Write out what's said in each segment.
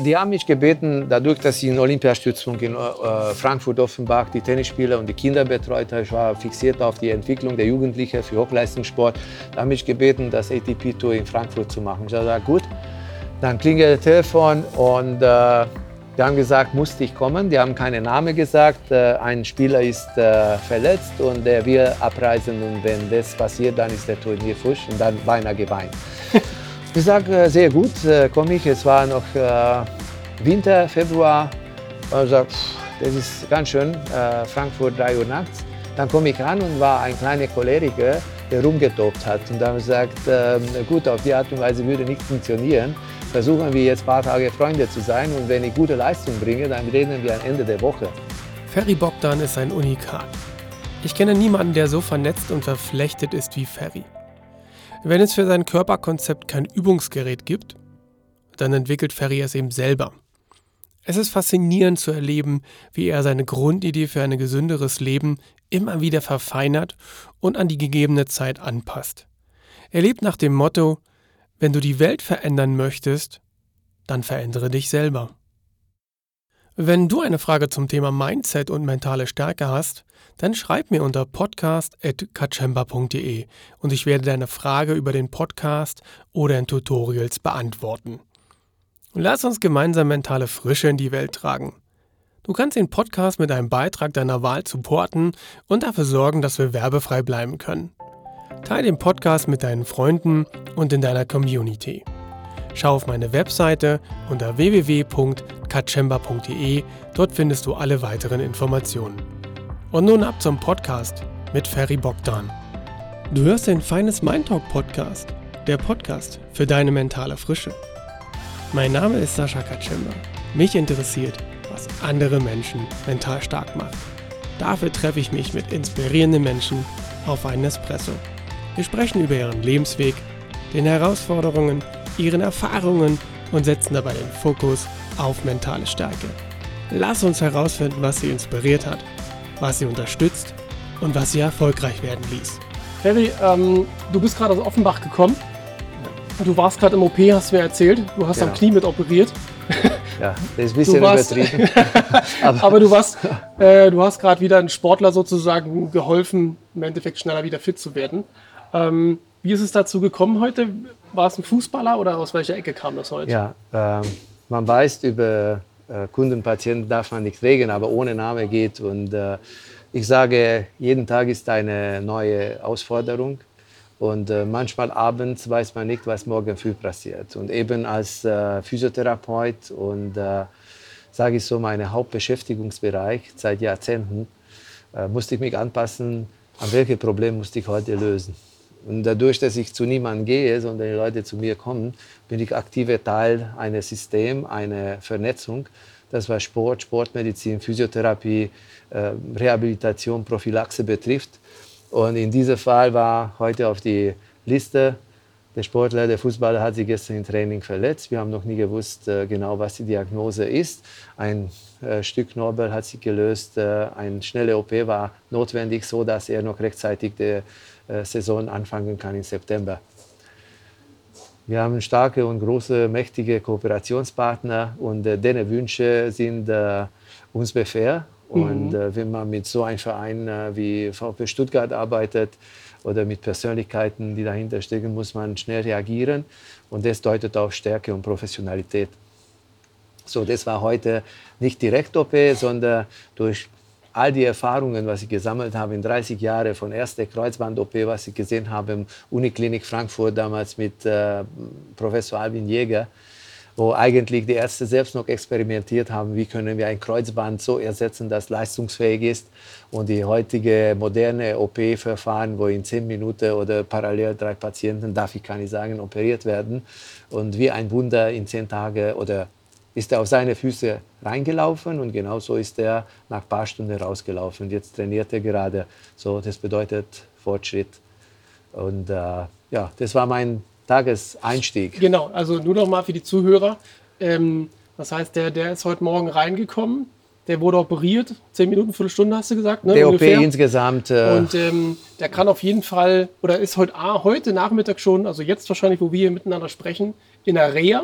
Die haben mich gebeten, dadurch, dass ich in Olympiastützung in äh, Frankfurt-Offenbach die Tennisspieler und die Kinder betreut habe, ich war fixiert auf die Entwicklung der Jugendlichen für Hochleistungssport, da haben mich gebeten, das ATP-Tour in Frankfurt zu machen. Ich habe gesagt, gut, dann klingelt das Telefon und äh, die haben gesagt, musste ich kommen. Die haben keinen Namen gesagt. Äh, ein Spieler ist äh, verletzt und der will abreisen und wenn das passiert, dann ist der Turnier fusch und dann beinahe geweint. Ich sage, äh, sehr gut, äh, komme ich. Es war noch äh, Winter, Februar. Und sage, das ist ganz schön, Frankfurt 3 Uhr nachts. Dann komme ich an und war ein kleiner Choleriker, der rumgetobt hat. Und dann gesagt, ähm, gut, auf die Art und Weise würde nicht funktionieren. Versuchen wir jetzt ein paar Tage Freunde zu sein und wenn ich gute Leistung bringe, dann reden wir am Ende der Woche. Ferry Bogdan ist ein Unikat. Ich kenne niemanden, der so vernetzt und verflechtet ist wie Ferry. Wenn es für sein Körperkonzept kein Übungsgerät gibt, dann entwickelt Ferry es eben selber. Es ist faszinierend zu erleben, wie er seine Grundidee für ein gesünderes Leben immer wieder verfeinert und an die gegebene Zeit anpasst. Er lebt nach dem Motto, wenn du die Welt verändern möchtest, dann verändere dich selber. Wenn du eine Frage zum Thema Mindset und mentale Stärke hast, dann schreib mir unter podcast.kachemba.de und ich werde deine Frage über den Podcast oder in Tutorials beantworten. Lass uns gemeinsam mentale Frische in die Welt tragen. Du kannst den Podcast mit einem Beitrag deiner Wahl supporten und dafür sorgen, dass wir werbefrei bleiben können. Teile den Podcast mit deinen Freunden und in deiner Community. Schau auf meine Webseite unter www.katschemba.de, dort findest du alle weiteren Informationen. Und nun ab zum Podcast mit Ferry Bogdan. Du hörst den Feines Mind Talk Podcast, der Podcast für deine mentale Frische. Mein Name ist Sascha Katschemba. Mich interessiert, was andere Menschen mental stark macht. Dafür treffe ich mich mit inspirierenden Menschen auf einen Espresso. Wir sprechen über ihren Lebensweg, den Herausforderungen, ihren Erfahrungen und setzen dabei den Fokus auf mentale Stärke. Lass uns herausfinden, was sie inspiriert hat, was sie unterstützt und was sie erfolgreich werden ließ. Ferry, ähm, du bist gerade aus Offenbach gekommen. Du warst gerade im OP, hast du mir erzählt. Du hast genau. am Knie mit operiert. Ja, das ist ein bisschen warst, übertrieben. aber, aber, du warst, äh, du hast gerade wieder einen Sportler sozusagen geholfen, im Endeffekt schneller wieder fit zu werden. Ähm, wie ist es dazu gekommen heute? War es ein Fußballer oder aus welcher Ecke kam das heute? Ja, ähm, man weiß, über äh, Kunden, Patienten darf man nicht reden, aber ohne Name geht. Und äh, ich sage, jeden Tag ist eine neue Herausforderung. Und äh, manchmal abends weiß man nicht, was morgen früh passiert. Und eben als äh, Physiotherapeut und äh, sage ich so, mein Hauptbeschäftigungsbereich seit Jahrzehnten, äh, musste ich mich anpassen, an welche Probleme musste ich heute lösen. Und dadurch, dass ich zu niemandem gehe, sondern die Leute zu mir kommen, bin ich aktiver Teil eines Systems, einer Vernetzung. Das was Sport, Sportmedizin, Physiotherapie, äh, Rehabilitation, Prophylaxe betrifft. Und in diesem Fall war heute auf die Liste der Sportler, der Fußballer hat sich gestern im Training verletzt. Wir haben noch nie gewusst äh, genau, was die Diagnose ist. Ein äh, Stück Knorpel hat sich gelöst. Äh, ein schneller OP war notwendig, so dass er noch rechtzeitig die Saison anfangen kann im September. Wir haben starke und große, mächtige Kooperationspartner und deren Wünsche sind uns befehl. Und mhm. wenn man mit so einem Verein wie VfB Stuttgart arbeitet, oder mit Persönlichkeiten, die dahinter stecken, muss man schnell reagieren. Und das deutet auf Stärke und Professionalität. So, das war heute nicht direkt OP, sondern durch all die Erfahrungen, was ich gesammelt habe in 30 Jahren von erster Kreuzband-OP, was ich gesehen habe im Uniklinik Frankfurt damals mit äh, Professor Alvin Jäger, wo eigentlich die Ärzte selbst noch experimentiert haben, wie können wir ein Kreuzband so ersetzen, das leistungsfähig ist. Und die heutige moderne OP-Verfahren, wo in zehn Minuten oder parallel drei Patienten, darf ich gar nicht sagen, operiert werden. Und wie ein Wunder in zehn Tagen oder ist er auf seine Füße reingelaufen und genauso ist er nach ein paar Stunden rausgelaufen. Jetzt trainiert er gerade. So, das bedeutet Fortschritt. Und äh, ja, das war mein Tageseinstieg. Genau, also nur noch mal für die Zuhörer. Ähm, das heißt, der, der ist heute Morgen reingekommen, der wurde operiert, zehn Minuten, Viertelstunde hast du gesagt, ne? Der ungefähr. OP insgesamt. Äh und ähm, der kann auf jeden Fall, oder ist heute, ah, heute Nachmittag schon, also jetzt wahrscheinlich, wo wir hier miteinander sprechen, in der Reha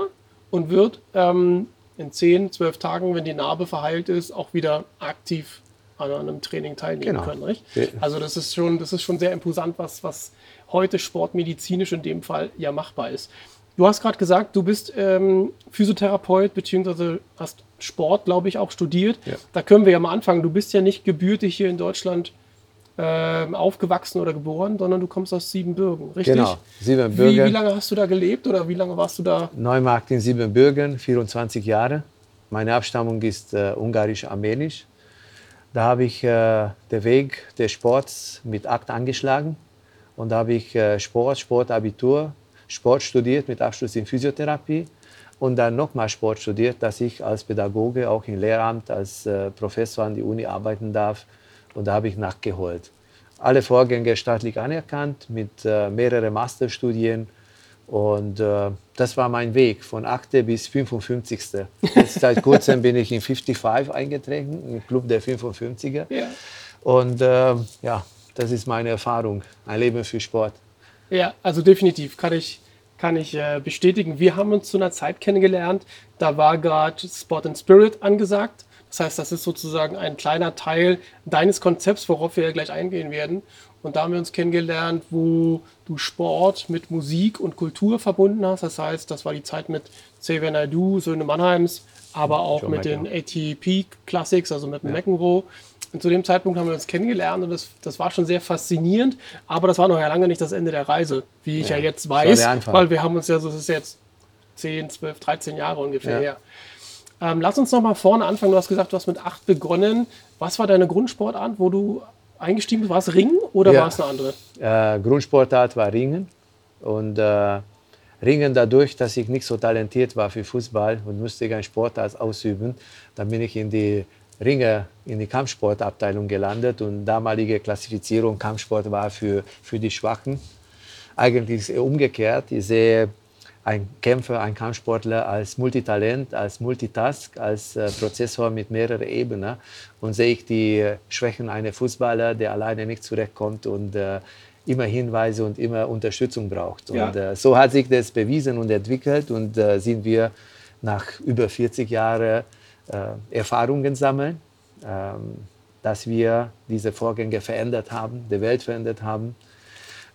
und wird ähm, in 10, 12 Tagen, wenn die Narbe verheilt ist, auch wieder aktiv an einem Training teilnehmen Genau. können. Nicht? Also das ist schon, das ist schon sehr imposant, was, was heute sportmedizinisch in dem Fall ja machbar ist. Du hast gerade gesagt, du bist ähm, Physiotherapeut beziehungsweise hast Sport, glaube ich, auch studiert. Ja. Da können wir ja mal anfangen. Du bist ja nicht gebürtig hier in Deutschland ähm, aufgewachsen oder geboren, sondern du kommst aus Siebenbürgen, richtig? Genau, Wie, Siebenbürgen. wie lange hast du da gelebt oder wie lange warst du da? Neumarkt in Siebenbürgen, 24 Jahre. Meine Abstammung ist äh, ungarisch-armenisch. Da habe ich äh, den Weg des Sports mit Akt angeschlagen und da habe ich äh, Sport, Sportabitur, Sport studiert mit Abschluss in Physiotherapie und dann nochmal Sport studiert, dass ich als Pädagoge auch im Lehramt als äh, Professor an die Uni arbeiten darf und da habe ich nachgeholt. Alle Vorgänge staatlich anerkannt mit äh, mehreren Masterstudien und äh, das war mein Weg von 8. bis 55. Jetzt seit kurzem bin ich in 55 eingetreten, im Club der 55er. Ja. Und äh, ja, das ist meine Erfahrung, ein Leben für Sport. Ja, also definitiv kann ich, kann ich äh, bestätigen. Wir haben uns zu einer Zeit kennengelernt, da war gerade Sport and Spirit angesagt. Das heißt, das ist sozusagen ein kleiner Teil deines Konzepts, worauf wir ja gleich eingehen werden. Und da haben wir uns kennengelernt, wo du Sport mit Musik und Kultur verbunden hast. Das heißt, das war die Zeit mit Xavier Naidoo, Söhne Mannheims, aber auch John mit den. ATP Classics, also mit dem McEnroe. Und zu dem Zeitpunkt haben wir uns kennengelernt und das, das war schon sehr faszinierend. Aber das war noch ja lange nicht das Ende der Reise, wie ich ja, Ja, jetzt weiß, weil wir haben uns ja, so das ist jetzt 10, 12, 13 Jahre ungefähr Ja. her. Ähm, lass uns noch mal vorne anfangen. Du hast gesagt, du hast mit acht begonnen. Was war deine Grundsportart, wo du eingestiegen bist? War es Ringen oder Ja. war es eine andere? Äh, Grundsportart war Ringen. Und äh, Ringen dadurch, dass ich nicht so talentiert war für Fußball und musste keinen Sportart ausüben, dann bin ich in die Ringe, in die Kampfsportabteilung gelandet und damalige Klassifizierung Kampfsport war für, für die Schwachen. Eigentlich ist es umgekehrt. Ich sehe einen Kämpfer, einen Kampfsportler als Multitalent, als Multitask, als äh, Prozessor mit mehreren Ebenen. Und sehe ich die äh, Schwächen eines Fußballer, der alleine nicht zurechtkommt und äh, immer Hinweise und immer Unterstützung braucht. Ja. Und äh, so hat sich das bewiesen und entwickelt und äh, sind wir nach über 40 Jahren äh, Erfahrungen sammeln, ähm, dass wir diese Vorgänge verändert haben, die Welt verändert haben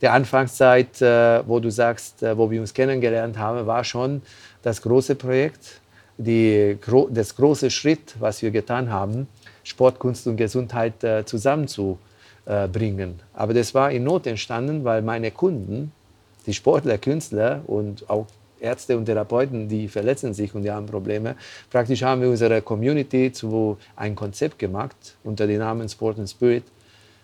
der Anfangszeit, äh, wo du sagst, äh, wo wir uns kennengelernt haben, war schon das große Projekt, die, das große Schritt, was wir getan haben, Sport, Kunst und Gesundheit äh, zusammenzubringen. Aber das war in Not entstanden, weil meine Kunden, die Sportler, Künstler und auch Ärzte und Therapeuten, die verletzen sich und die haben Probleme. Praktisch haben wir unsere Community zu ein Konzept gemacht unter dem Namen Sport and Spirit,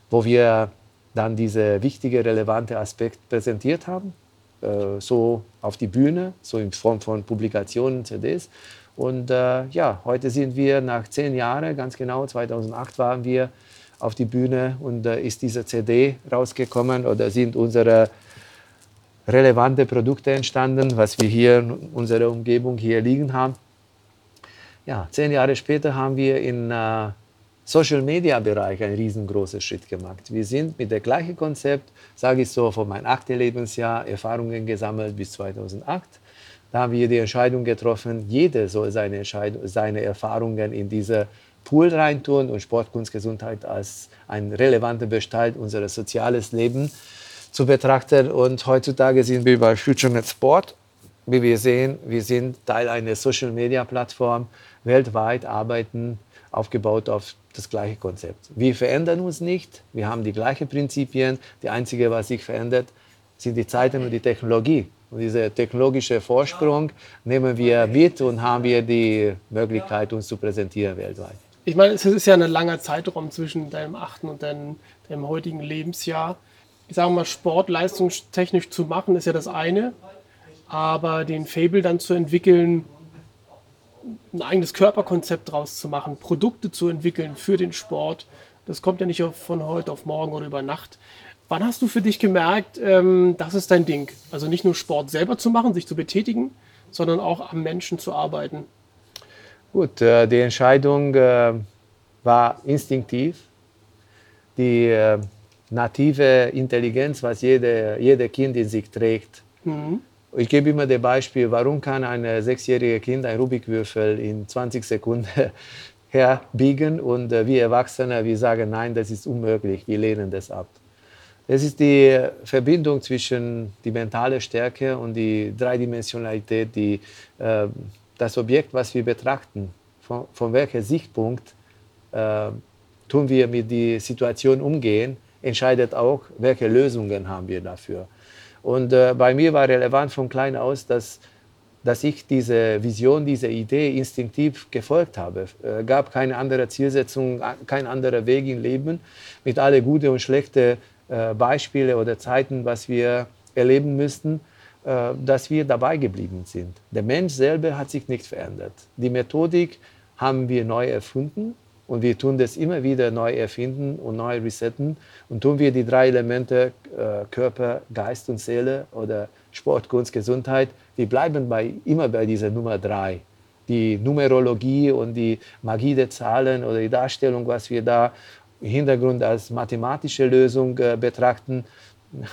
wo wir dann diese wichtige, relevante Aspekt präsentiert haben, äh, so auf die Bühne, so in Form von Publikationen, CDs. Und äh, ja, heute sind wir nach zehn Jahren, ganz genau, 2008 waren wir auf die Bühne und äh, ist diese CD rausgekommen oder sind unsere relevante Produkte entstanden, was wir hier in unserer Umgebung hier liegen haben. Ja, zehn Jahre später haben wir in äh, Social Media Bereich einen riesengroßen Schritt gemacht. Wir sind mit dem gleichen Konzept, sage ich so, von meinem achten Lebensjahr Erfahrungen gesammelt bis 2008. Da haben wir die Entscheidung getroffen, jeder soll seine, seine Erfahrungen in diese Pool reintun und Sport, Kunst, Gesundheit als ein relevanter Bestandteil unseres soziales Lebens zu betrachten. Und heutzutage sind wir bei FutureNet Sport. Wie wir sehen, wir sind Teil einer Social Media Plattform, weltweit arbeiten, aufgebaut auf das gleiche Konzept. Wir verändern uns nicht, wir haben die gleichen Prinzipien. Die einzige, was sich verändert, sind die Zeiten und die Technologie. Und dieser technologische Vorsprung nehmen wir mit und haben wir die Möglichkeit, uns zu präsentieren weltweit. Ich meine, es ist ja ein langer Zeitraum zwischen deinem achten und deinem, deinem heutigen Lebensjahr. Ich sage mal, Sport leistungstechnisch zu machen, ist ja das eine. Aber den Fable dann zu entwickeln, ein eigenes Körperkonzept draus zu machen, Produkte zu entwickeln für den Sport, das kommt ja nicht von heute auf morgen oder über Nacht. Wann hast du für dich gemerkt, ähm, das ist dein Ding? Also nicht nur Sport selber zu machen, sich zu betätigen, sondern auch am Menschen zu arbeiten. Gut, äh, die Entscheidung äh, war instinktiv. Die äh, native Intelligenz, was jede, jeder Kind in sich trägt, Ich gebe immer das Beispiel, warum kann ein sechsjähriges Kind ein Rubikwürfel in 20 Sekunden herbiegen und äh, wir Erwachsene, wir sagen, nein, das ist unmöglich, wir lehnen das ab. Das ist die Verbindung zwischen die mentale Stärke und die Dreidimensionalität, die, äh, das Objekt, was wir betrachten, von, von welchem Sichtpunkt äh, tun wir mit der Situation umgehen, entscheidet auch, welche Lösungen haben wir dafür. Und äh, bei mir war relevant von klein aus, dass, dass ich diese Vision, diese Idee instinktiv gefolgt habe. Es äh, gab keine andere Zielsetzung, kein anderer Weg im Leben mit alle gute und schlechte äh, Beispiele oder Zeiten, was wir erleben müssten, äh, dass wir dabei geblieben sind. Der Mensch selber hat sich nicht verändert. Die Methodik haben wir neu erfunden und wir tun das immer wieder neu erfinden und neu resetten. Und tun wir die drei Elemente äh, Körper, Geist und Seele oder Sport, Kunst, Gesundheit, wir bleiben bei, immer bei dieser Nummer drei. Die Numerologie und die Magie der Zahlen oder die Darstellung, was wir da im Hintergrund als mathematische Lösung äh, betrachten,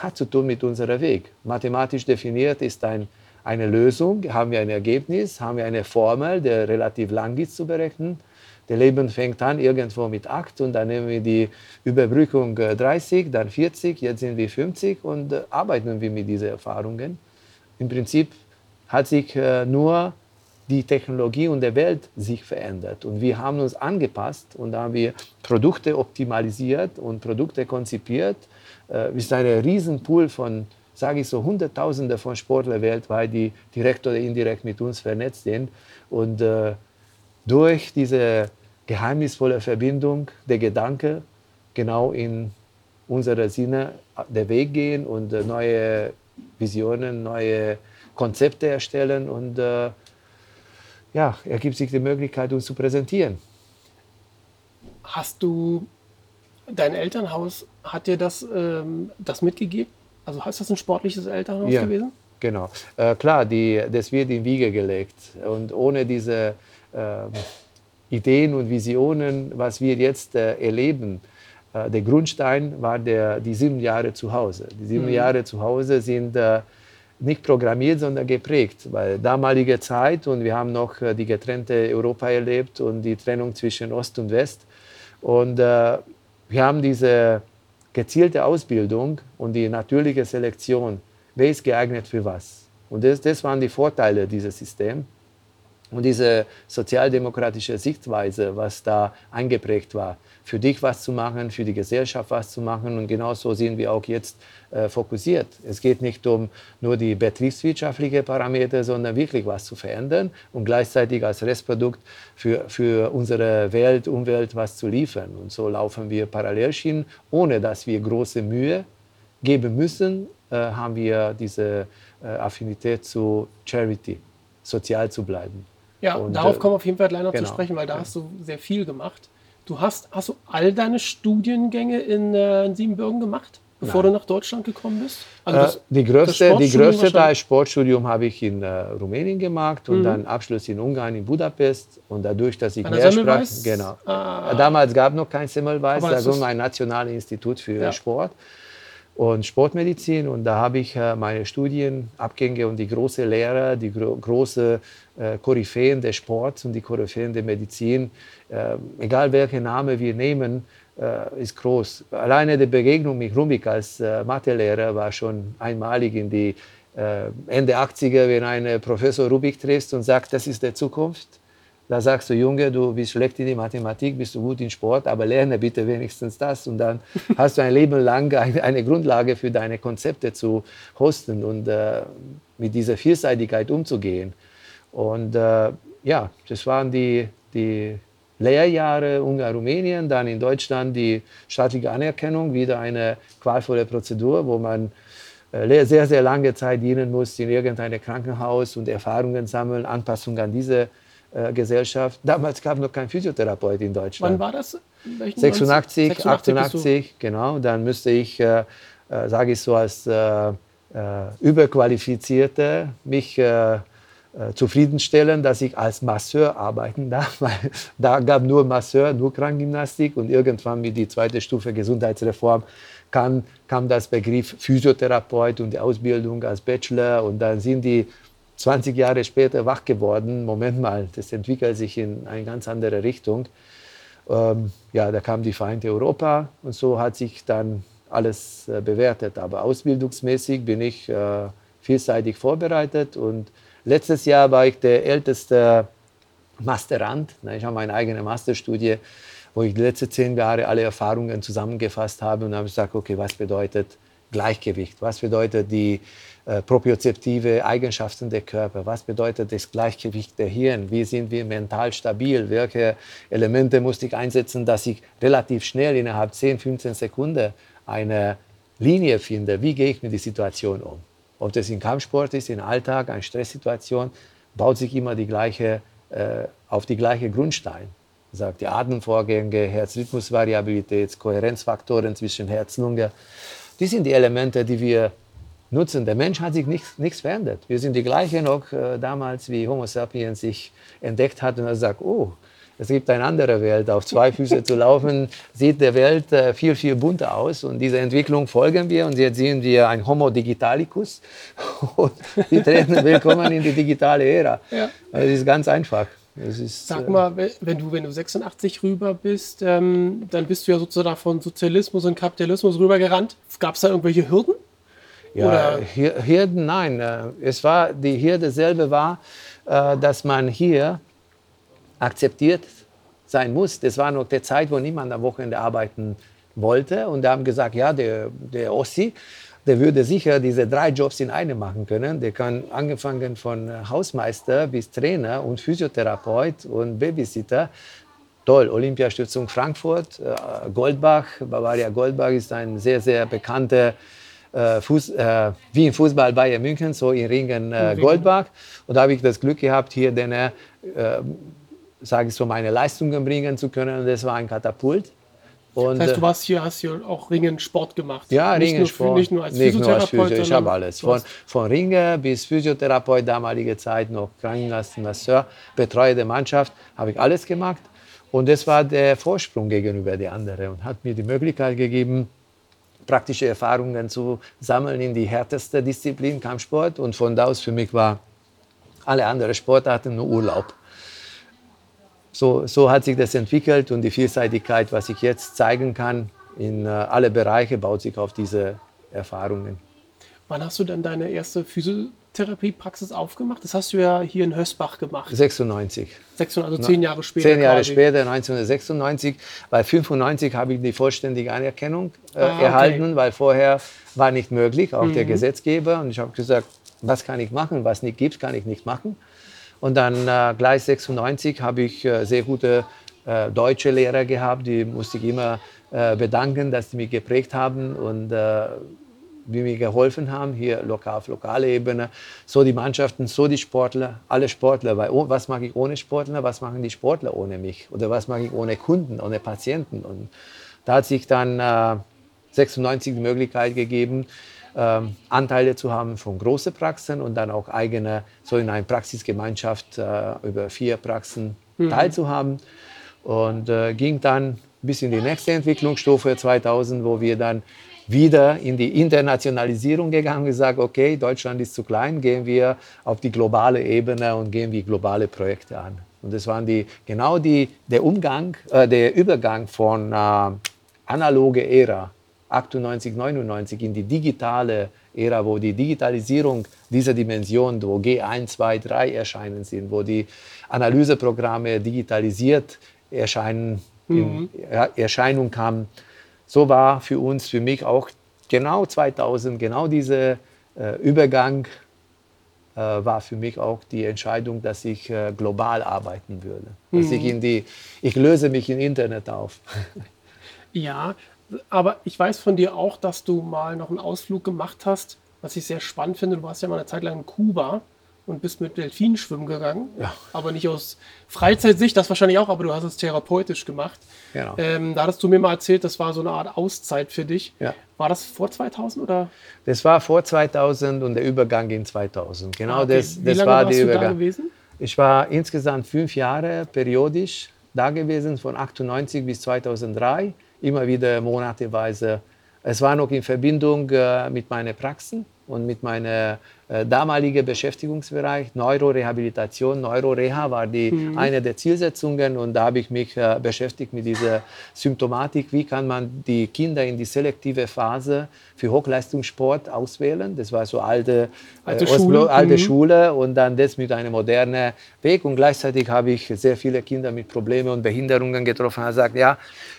hat zu tun mit unserem Weg. Mathematisch definiert ist ein, eine Lösung, haben wir ein Ergebnis, haben wir eine Formel, der relativ lang ist zu berechnen das Leben fängt an irgendwo mit 8 und dann nehmen wir die Überbrückung 30, äh, dann 40, jetzt sind wir 50 und äh, arbeiten wir mit diesen Erfahrungen. Im Prinzip hat sich äh, nur die Technologie und der Welt sich verändert und wir haben uns angepasst und haben wir Produkte optimalisiert und Produkte konzipiert. Es ist ein Riesenpool von sage ich so, Hunderttausende von Sportlern weltweit, die direkt oder indirekt mit uns vernetzt sind. Und durch diese geheimnisvolle Verbindung der Gedanke genau in unsere Sinne der Weg gehen und äh, neue Visionen, neue Konzepte erstellen und äh, ja, ergibt sich die Möglichkeit, uns zu präsentieren. Hast du dein Elternhaus, hat dir das, ähm, das mitgegeben? Also ist das ein sportliches Elternhaus ja, gewesen? Genau. Äh, klar, die, das wird in Wiege gelegt. Und ohne diese äh, Ideen und Visionen, was wir jetzt äh, erleben. Äh, der Grundstein war der, die sieben Jahre zu Hause. Die sieben mhm. Jahre zu Hause sind äh, nicht programmiert, sondern geprägt, weil damalige Zeit und wir haben noch äh, die getrennte Europa erlebt und die Trennung zwischen Ost und West. Und äh, wir haben diese gezielte Ausbildung und die natürliche Selektion. Wer ist geeignet für was? Und das, das waren die Vorteile dieses Systems. Und diese sozialdemokratische Sichtweise, was da eingeprägt war, für dich was zu machen, für die Gesellschaft was zu machen. Und genauso sind wir auch jetzt äh, fokussiert. Es geht nicht um nur die betriebswirtschaftlichen Parameter, sondern wirklich was zu verändern und gleichzeitig als Restprodukt für, für unsere Welt, Umwelt was zu liefern. Und so laufen wir Parallelschienen, ohne dass wir große Mühe geben müssen, äh, haben wir diese äh, Affinität zu Charity, sozial zu bleiben. Ja, und, darauf äh, kommen wir auf jeden Fall gleich noch genau, zu sprechen, weil da ja. hast du sehr viel gemacht. Du hast, hast du all deine Studiengänge in, äh, in Siebenbürgen gemacht, bevor Nein. du nach Deutschland gekommen bist? Also das, äh, die größte, die größte Teil Sportstudium habe ich in äh, Rumänien gemacht und mhm. dann Abschluss in Ungarn, in Budapest. Und dadurch, dass ich mehr sprach, genau. Ah. Damals gab es noch kein Semmelweis, da war ein nationales Institut für ja. Sport und Sportmedizin. Und da habe ich äh, meine Studienabgänge und die großen Lehrer, die gro großen äh, Koryphäen des Sports und die Koryphäen der Medizin, äh, egal welchen Namen wir nehmen, ist groß. Alleine die Begegnung mit Rumik als Mathelehrer war schon einmalig in die Ende 80er, wenn ein Professor Rubik trifft und sagt, das ist die Zukunft da sagst du, Junge, du bist schlecht in die Mathematik, bist du gut in Sport, aber lerne bitte wenigstens das. Und dann hast du ein Leben lang eine Grundlage für deine Konzepte zu hosten und äh, mit dieser Vielseitigkeit umzugehen. Und äh, ja, das waren die, die Lehrjahre Ungarn, Rumänien, dann in Deutschland die staatliche Anerkennung, wieder eine qualvolle Prozedur, wo man äh, sehr, sehr lange Zeit dienen muss in irgendeinem Krankenhaus und Erfahrungen sammeln, Anpassung an diese Gesellschaft. Damals gab es noch keinen Physiotherapeut in Deutschland. Wann war das? 86, 86, 88, genau. Dann müsste ich, äh, äh, sage ich so, als äh, äh Überqualifizierte mich äh, äh, zufriedenstellen, dass ich als Masseur arbeiten darf, weil da gab nur Masseur, nur Krankengymnastik und irgendwann mit die zweite Stufe Gesundheitsreform kam, kam das Begriff Physiotherapeut und die Ausbildung als Bachelor und dann sind die 20 Jahre später wach geworden. Moment mal, das entwickelt sich in eine ganz andere Richtung. Ähm, ja, da kam die Vereinte Europa und so hat sich dann alles äh, bewertet. Aber ausbildungsmäßig bin ich äh, vielseitig vorbereitet und letztes Jahr war ich der älteste Masterand. Ich habe meine eigene Masterstudie, wo ich die letzten zehn Jahre alle Erfahrungen zusammengefasst habe und habe gesagt, okay, was bedeutet Gleichgewicht? Was bedeutet die äh, propriozeptive Eigenschaften der Körper? Was bedeutet das Gleichgewicht der Hirn? Wie sind wir mental stabil? Welche Elemente muss ich einsetzen, dass ich relativ schnell innerhalb 10, 15 Sekunden eine Linie finde? Wie gehe ich mit der Situation um? Ob das im Kampfsport ist, im Alltag, eine Stresssituation, baut sich immer die gleiche, äh, auf die gleiche Grundstein. Sagt die Atemvorgänge, Herzrhythmusvariabilität, Kohärenzfaktoren zwischen Herz und Lunge. Die sind die Elemente, die wir nutzen. Der Mensch hat sich nichts, nichts verändert. Wir sind die gleichen noch äh, damals, wie Homo sapiens sich entdeckt hat und er sagt, oh, es gibt eine andere Welt. Auf zwei Füßen zu laufen, sieht der Welt äh, viel, viel bunter aus. Und dieser Entwicklung folgen wir. Und jetzt sehen wir ein Homo digitalicus. Und wir treten willkommen in die digitale Ära. Ja. Das ist ganz einfach. Ist, Sag mal, wenn du, wenn du 86 rüber bist, ähm, dann bist du ja sozusagen von Sozialismus und Kapitalismus rübergerannt. Gab es da irgendwelche Hürden? Ja, Hürden, nein. Äh, es war, die Hürde selber war, äh, dass man hier akzeptiert sein muss. Das war noch der Zeit, wo niemand am Wochenende arbeiten wollte. Und da haben gesagt, ja, der, der Ossi, der würde sicher diese drei Jobs in einem machen können. Der kann angefangen von Hausmeister bis Trainer und Physiotherapeut und Babysitter. Toll, Olympiastützung Frankfurt, äh, Goldbach, Bavaria Goldbach ist ein sehr, sehr bekannter äh, Fuß, äh, wie im Fußball Bayern München, so in Ringen äh, Goldbach. Und da habe ich das Glück gehabt, hier den, äh, sage ich so, meine Leistungen bringen zu können. Und das war ein Katapult. Und, das heißt, du äh, warst hier, hast hier auch Ringen Sport gemacht. Ja, nicht Ringen Sport. Nicht nur als nicht Physiotherapeut. Nur als Physio, ich habe alles. Von, von Ringe bis Physiotherapeut, damalige Zeit noch Krankenkastenmasseur, Betreuer der Mannschaft, habe ich alles gemacht. Und das war der Vorsprung gegenüber den anderen und hat mir die Möglichkeit gegeben, praktische Erfahrungen zu sammeln in die härteste Disziplin, Kampfsport. Und von da aus für mich war alle anderen Sportarten nur Urlaub so, so hat sich das entwickelt und die Vielseitigkeit, was ich jetzt zeigen kann, in äh, alle Bereiche, baut sich auf diese Erfahrungen. Wann hast du dann deine erste Physiotherapiepraxis aufgemacht? Das hast du ja hier in Hösbach gemacht. 96. 96 also zehn Jahre später. Zehn Jahre quasi. später, 1996. Weil 95 habe ich die vollständige Anerkennung äh, ah, okay. erhalten, weil vorher war nicht möglich, auch mhm. der Gesetzgeber. Und ich habe gesagt, was kann ich machen, was nicht gibt, kann ich nicht machen. Und dann äh, gleich 96 habe ich äh, sehr gute äh, deutsche Lehrer gehabt, die musste ich immer äh, bedanken, dass sie mich geprägt haben und wie mir geholfen haben, hier lokal auf lokaler Ebene. So die Mannschaften, so die Sportler, alle Sportler. Weil, oh, was mache ich ohne Sportler, was machen die Sportler ohne mich? Oder was mache ich ohne Kunden, ohne Patienten? Und da hat sich dann äh, 96 die Möglichkeit gegeben, ähm, Anteile zu haben von großen Praxen und dann auch eigene, so in einer Praxisgemeinschaft äh, über vier Praxen mhm. teilzuhaben. Und äh, ging dann bis in die nächste Entwicklungsstufe 2000, wo wir dann wieder in die Internationalisierung gegangen und gesagt, okay, Deutschland ist zu klein, gehen wir auf die globale Ebene und gehen wir globale Projekte an. Und das waren die, genau die, der Umgang, äh, der Übergang von äh, analoge Ära 98, 99 in die digitale Ära, wo die Digitalisierung dieser Dimension, wo G1, 2, 3 erscheinen sind, wo die Analyseprogramme digitalisiert erscheinen, mhm. in Erscheinung kamen. So war für uns, für mich auch genau 2000, genau dieser äh, Übergang äh, war für mich auch die Entscheidung, dass ich äh, global arbeiten würde. Dass mhm. ich, in die, ich löse mich im Internet auf. Ja, aber ich weiß von dir auch, dass du mal noch einen Ausflug gemacht hast, was ich sehr spannend finde. Du warst ja mal eine Zeit lang in Kuba und bist mit Delfinen schwimmen gegangen. Ja. Aber nicht aus Freizeitsicht, das wahrscheinlich auch, aber du hast es therapeutisch gemacht. Genau. Ähm, da hattest du mir mal erzählt, das war so eine Art Auszeit für dich. Ja. War das vor 2000 oder? Das war vor 2000 und der Übergang in 2000. Genau Ah, okay. das, Wie das lange war warst der du da Übergang. gewesen? Ich war insgesamt fünf Jahre periodisch da gewesen, von 98 bis 2003, immer wieder monateweise. Es war noch in Verbindung äh, mit meinen Praxen und mit meinem äh, damaligen Beschäftigungsbereich. Neurorehabilitation, Neuroreha war die, eine der Zielsetzungen und da habe ich mich äh, beschäftigt mit dieser Symptomatik. Wie kann man die Kinder in die selektive Phase für Hochleistungssport auswählen? Das war so alte, Alte äh, Schule. alte Mhm. Schule und dann das mit einem modernen Weg. Und gleichzeitig habe ich sehr viele Kinder mit Problemen und Behinderungen getroffen. Er gesagt, ja,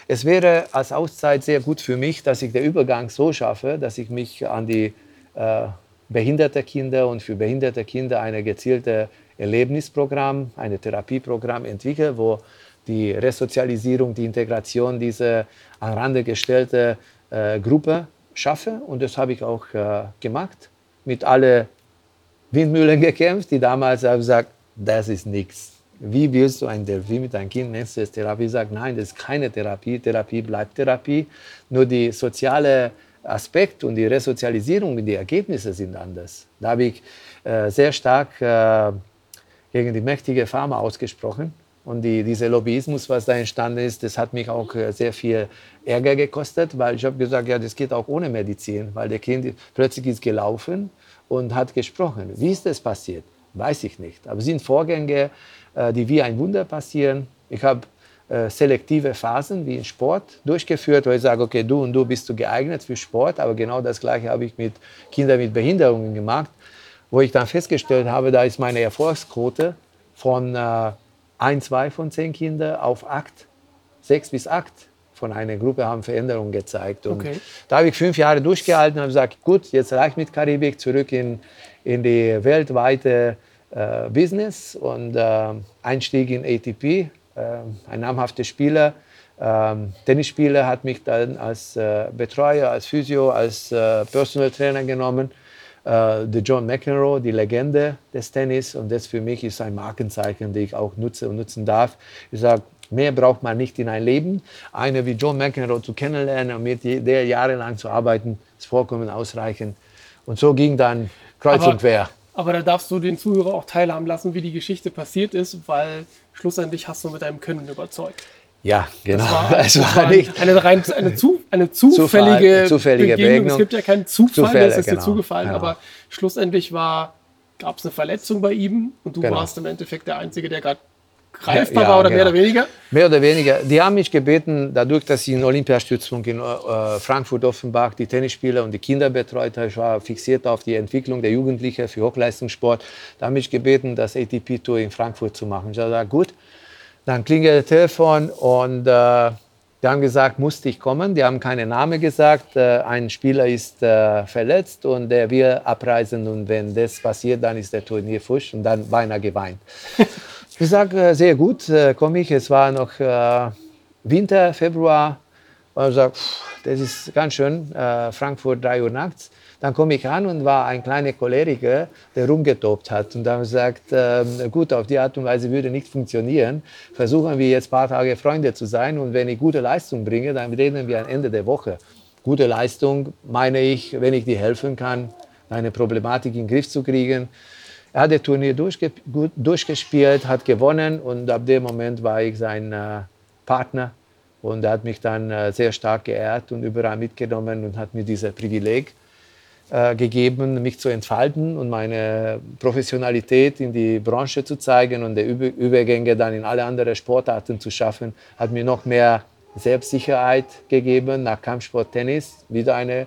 es wäre als Auszeit sehr gut für mich, dass ich den Übergang so schaffe, dass ich mich an die äh, behinderte Kinder und für behinderte Kinder ein gezielte Erlebnisprogramm, ein Therapieprogramm entwickle, wo die Resozialisierung, die Integration dieser an Rande gestellte äh, Gruppe schaffe. Und das habe ich auch äh, gemacht, mit alle Windmühlen gekämpft, die damals haben gesagt, das ist nichts. Wie willst du ein Delphin mit deinem Kind, nennst du es Therapie? Sagt, nein, das ist keine Therapie. Therapie bleibt Therapie. Nur die soziale Aspekt und die Resozialisierung und die Ergebnisse sind anders. Da habe ich äh, sehr stark äh, gegen die mächtige Pharma ausgesprochen. Und die, dieser Lobbyismus, was da entstanden ist, das hat mich auch äh, sehr viel Ärger gekostet, weil ich habe gesagt, ja, das geht auch ohne Medizin, weil der Kind plötzlich ist gelaufen und hat gesprochen. Wie ist das passiert? Weiß ich nicht. Aber es sind Vorgänge, äh, die wie ein Wunder passieren. Ich habe selektive Phasen wie im Sport durchgeführt, wo ich sage, okay, du und du bist du geeignet für Sport, aber genau das Gleiche habe ich mit Kindern mit Behinderungen gemacht, wo ich dann festgestellt habe, da ist meine Erfolgsquote von äh, ein, zwei von zehn Kindern auf acht, sechs bis acht von einer Gruppe haben Veränderungen gezeigt. Und Okay. da habe ich fünf Jahre durchgehalten und habe gesagt, gut, jetzt reicht mit Karibik, zurück in, in die weltweite äh, Business und äh, Einstieg in ATP. Äh, ein namhafter Spieler, ähm, Tennisspieler, hat mich dann als äh, Betreuer, als Physio, als äh, Personal Trainer genommen. Äh, der John McEnroe, die Legende des Tennis. Und das für mich ist ein Markenzeichen, das ich auch nutze und nutzen darf. Ich sage, mehr braucht man nicht in ein Leben. Eine wie John McEnroe zu kennenlernen und mit der jahrelang zu arbeiten, ist vollkommen ausreichend. Und so ging dann kreuz Aber- und quer. Aber da darfst du den Zuhörer auch teilhaben lassen, wie die Geschichte passiert ist, weil schlussendlich hast du mit deinem Können überzeugt. Ja, genau. war, es war nicht. eine, rein, eine, zu, eine zufällige, Zufall- zufällige Begegnung. Es Begegnung. gibt ja keinen Zufall, Zufälle, das ist dir genau, zugefallen, genau. aber schlussendlich war, gab es eine Verletzung bei ihm und du Genau. warst im Endeffekt der Einzige, der gerade greifbar Ja, war oder mehr genau. oder weniger. Mehr oder weniger. Die haben mich gebeten, dadurch, dass ich in Olympiastützung in äh, Frankfurt-Offenbach die Tennisspieler und die Kinder betreut habe, ich war fixiert auf die Entwicklung der Jugendlichen für Hochleistungssport, da haben mich gebeten, das ATP-Tour in Frankfurt zu machen. Ich habe gesagt, gut, dann klingelt das Telefon und äh, die haben gesagt, musste ich kommen. Die haben keinen Namen gesagt. Äh, ein Spieler ist äh, verletzt und der will abreisen und wenn das passiert, dann ist der Turnier fusch und dann beinahe geweint. Ich sage, äh, sehr gut, äh, komme ich. Es war noch äh, Winter, Februar. Und ich sage, das ist ganz schön, äh, Frankfurt 3 Uhr nachts. Dann komme ich an und war ein kleiner Choleriker, der rumgetobt hat. Und dann gesagt, ähm, gut, auf die Art und Weise würde nicht funktionieren. Versuchen wir jetzt ein paar Tage Freunde zu sein. Und wenn ich gute Leistung bringe, dann reden wir am Ende der Woche. Gute Leistung meine ich, wenn ich dir helfen kann, deine Problematik in den Griff zu kriegen. Er hat das Turnier durchge gut durchgespielt, hat gewonnen und ab dem Moment war ich sein äh, Partner. Und er hat mich dann äh, sehr stark geehrt und überall mitgenommen und hat mir dieses Privileg äh, gegeben, mich zu entfalten und meine Professionalität in die Branche zu zeigen und die Über Übergänge dann in alle anderen Sportarten zu schaffen, hat mir noch mehr Selbstsicherheit gegeben nach Kampfsport Tennis. Wieder eine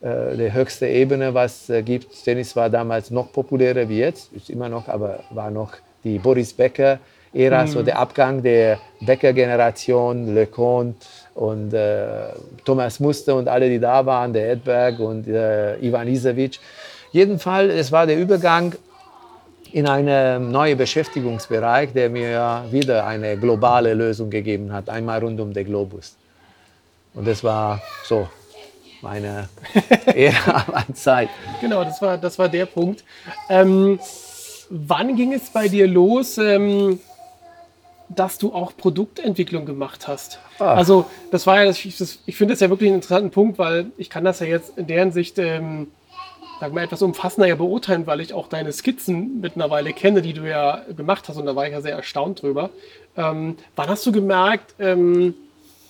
äh, die höchste Ebene, was äh, gibt. Tennis war damals noch populärer wie jetzt, ist immer noch, aber war noch die Boris Becker Ära, so der Abgang der Becker-Generation, Lecon und äh, Thomas Muster und alle, die da waren, der Edberg und äh, Ivan Isevic. Jedenfalls, es war der Übergang in einen neuen Beschäftigungsbereich, der mir wieder eine globale Lösung gegeben hat, einmal rund um den Globus. Und das war so meine Ära an Zeit. Genau, das war, das war der Punkt. Ähm, wann ging es bei dir los, ähm, dass du auch Produktentwicklung gemacht hast? Ah. Also das war ja, das, das, ich finde das ja wirklich einen interessanten Punkt, weil ich kann das ja jetzt in deren Sicht ähm, sag mal, etwas umfassender ja beurteilen, weil ich auch deine Skizzen mittlerweile kenne, die du ja gemacht hast und da war ich ja sehr erstaunt drüber. Ähm, wann hast du gemerkt, ähm,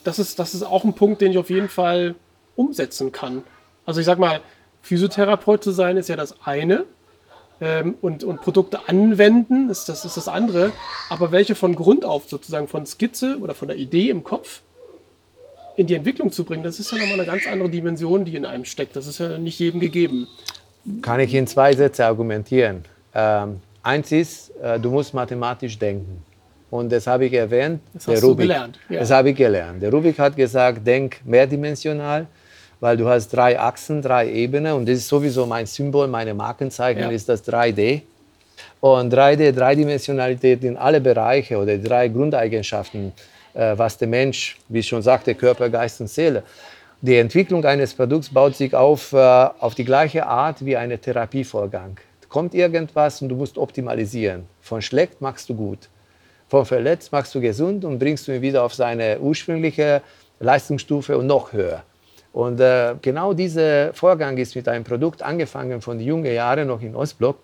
das, ist, das ist auch ein Punkt, den ich auf jeden Fall umsetzen kann? Also ich sag mal, Physiotherapeut zu sein ist ja das eine ähm, und, und Produkte anwenden ist das, ist das andere. Aber welche von Grund auf sozusagen von Skizze oder von der Idee im Kopf in die Entwicklung zu bringen, das ist ja nochmal eine ganz andere Dimension, die in einem steckt. Das ist ja nicht jedem gegeben. Kann ich in zwei Sätze argumentieren. Ähm, eins ist, äh, du musst mathematisch denken. Und das habe ich erwähnt. Das hast der Rubik, du gelernt. Ja. Das habe ich gelernt. Der Rubik hat gesagt, denk mehrdimensional, weil du hast drei Achsen, drei Ebenen. Und das ist sowieso mein Symbol, meine Markenzeichen ja. ist das 3D. Und 3D, Dreidimensionalität in alle Bereiche oder drei Grundeigenschaften, äh, was der Mensch, wie ich schon sagte, Körper, Geist und Seele. Die Entwicklung eines Produkts baut sich auf, äh, auf die gleiche Art wie ein Therapievorgang. Kommt irgendwas und du musst optimalisieren. Von schlecht machst du gut. Von verletzt machst du gesund und bringst du ihn wieder auf seine ursprüngliche Leistungsstufe und noch höher. Und äh, genau dieser Vorgang ist mit einem Produkt angefangen von jungen Jahren noch in Ostblock,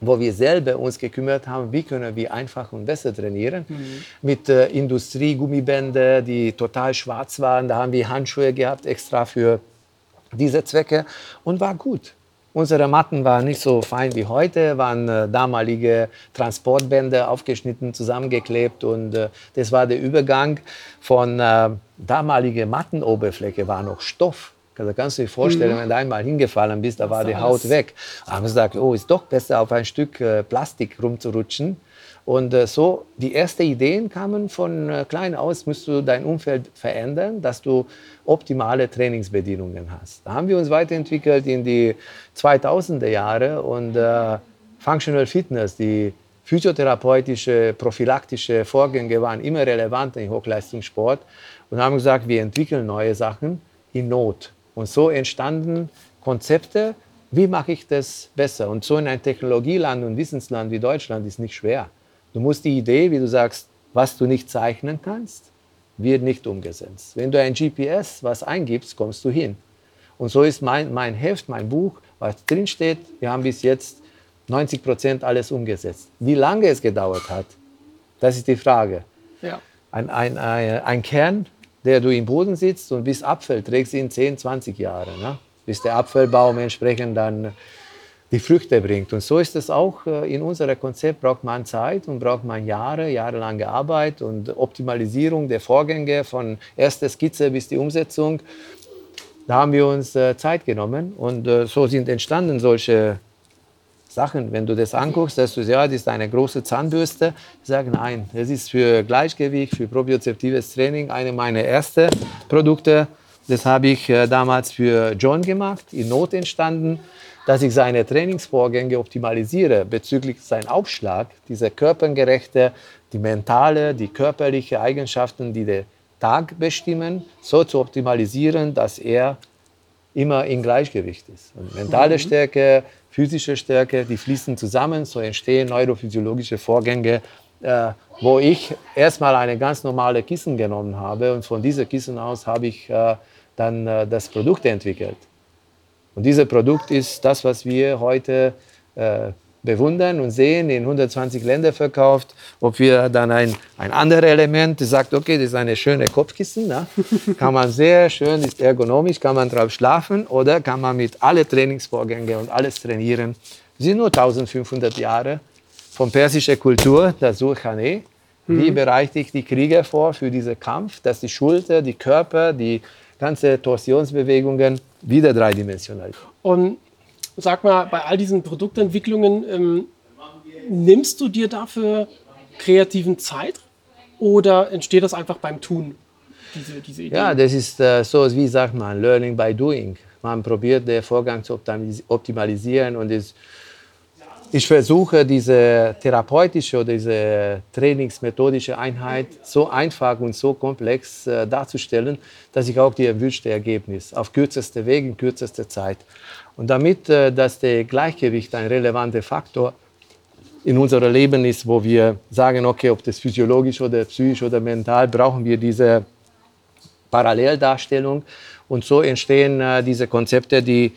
wo wir selber uns gekümmert haben, wie können wir einfach und besser trainieren. Mhm. Mit äh, Industrie-Gummibänder, die total schwarz waren. Da haben wir Handschuhe gehabt, extra für diese Zwecke und war gut. Unsere Matten waren nicht so fein wie heute, waren äh, damalige Transportbänder aufgeschnitten, zusammengeklebt und äh, das war der Übergang von äh, damalige Mattenoberfläche war noch Stoff. Also kannst du dir vorstellen, mhm. wenn du einmal hingefallen bist, da war die Haut weg. Aber man sagt, oh, ist doch besser auf ein Stück äh, Plastik rumzurutschen. Und äh, so, die ersten Ideen kamen von äh, klein aus, musst du dein Umfeld verändern, dass du optimale Trainingsbedingungen hast. Da haben wir uns weiterentwickelt in die 2000er Jahre und äh, Functional Fitness, die physiotherapeutische, prophylaktische Vorgänge waren immer relevant im Hochleistungssport und haben gesagt, wir entwickeln neue Sachen in Not. Und so entstanden Konzepte, wie mache ich das besser? Und so in ein Technologieland und Wissensland wie Deutschland ist nicht schwer. Du musst die Idee, wie du sagst, was du nicht zeichnen kannst, wird nicht umgesetzt. Wenn du ein GPS was eingibst, kommst du hin. Und so ist mein, mein Heft, mein Buch, was drinsteht, wir haben bis jetzt 90 Prozent alles umgesetzt. Wie lange es gedauert hat, das ist die Frage. Ja. Ein, ein, ein, ein Kern der du im Boden sitzt und bis Apfel trägst ihn 10, 20 Jahre, ne? bis der Apfelbaum entsprechend dann die Früchte bringt. Und so ist es auch äh, in unserem Konzept, braucht man Zeit und braucht man Jahre, jahrelange Arbeit und Optimalisierung der Vorgänge von erster Skizze bis die Umsetzung. Da haben wir uns äh, Zeit genommen und äh, so sind entstanden solche Sachen. Wenn du das anguckst, dass du ja, das ist eine große Zahnbürste. Ich sage, nein, das ist für Gleichgewicht, für propriozeptives Training eine meiner ersten Produkte. Das habe ich äh, damals für John gemacht, in Not entstanden, dass ich seine Trainingsvorgänge optimalisiere bezüglich seinem Aufschlag, diese körpergerechte, die mentale, die körperliche Eigenschaften, die den Tag bestimmen, so zu optimalisieren, dass er immer in Gleichgewicht ist. Und mentale mhm. Stärke, physische Stärke, die fließen zusammen, so entstehen neurophysiologische Vorgänge, äh, wo ich erstmal eine ganz normale Kissen genommen habe und von dieser Kissen aus habe ich äh, dann äh, das Produkt entwickelt. Und dieses Produkt ist das, was wir heute äh, bewundern und sehen, in 120 Ländern verkauft. Ob wir dann ein, ein anderes Element, sagt, okay, das ist eine schöne Kopfkissen, ne? kann man sehr schön, ist ergonomisch, kann man drauf schlafen oder kann man mit alle Trainingsvorgänge und alles trainieren. Das sind nur 1500 Jahre von persischer Kultur, das Surkhane. Wie mhm. bereite ich die Krieger vor für diesen Kampf, dass die Schulter, die Körper, die ganze Torsionsbewegungen wieder dreidimensional. Und sag mal, bei all diesen Produktentwicklungen, ähm, nimmst du dir dafür kreativen Zeit oder entsteht das einfach beim Tun? Diese, diese Idee? Ja, das ist äh, so, wie sagt man, Learning by Doing. Man probiert den Vorgang zu optimalisieren und ist, ich versuche diese therapeutische oder diese trainingsmethodische Einheit so einfach und so komplex äh, darzustellen, dass ich auch die erwünschte Ergebnis auf kürzeste Wege in kürzester Zeit und damit äh, dass Gleichgewicht ein relevanter Faktor in unserem Leben ist, wo wir sagen, okay, ob das physiologisch oder psychisch oder mental, brauchen wir diese Paralleldarstellung. Und so entstehen äh, diese Konzepte, die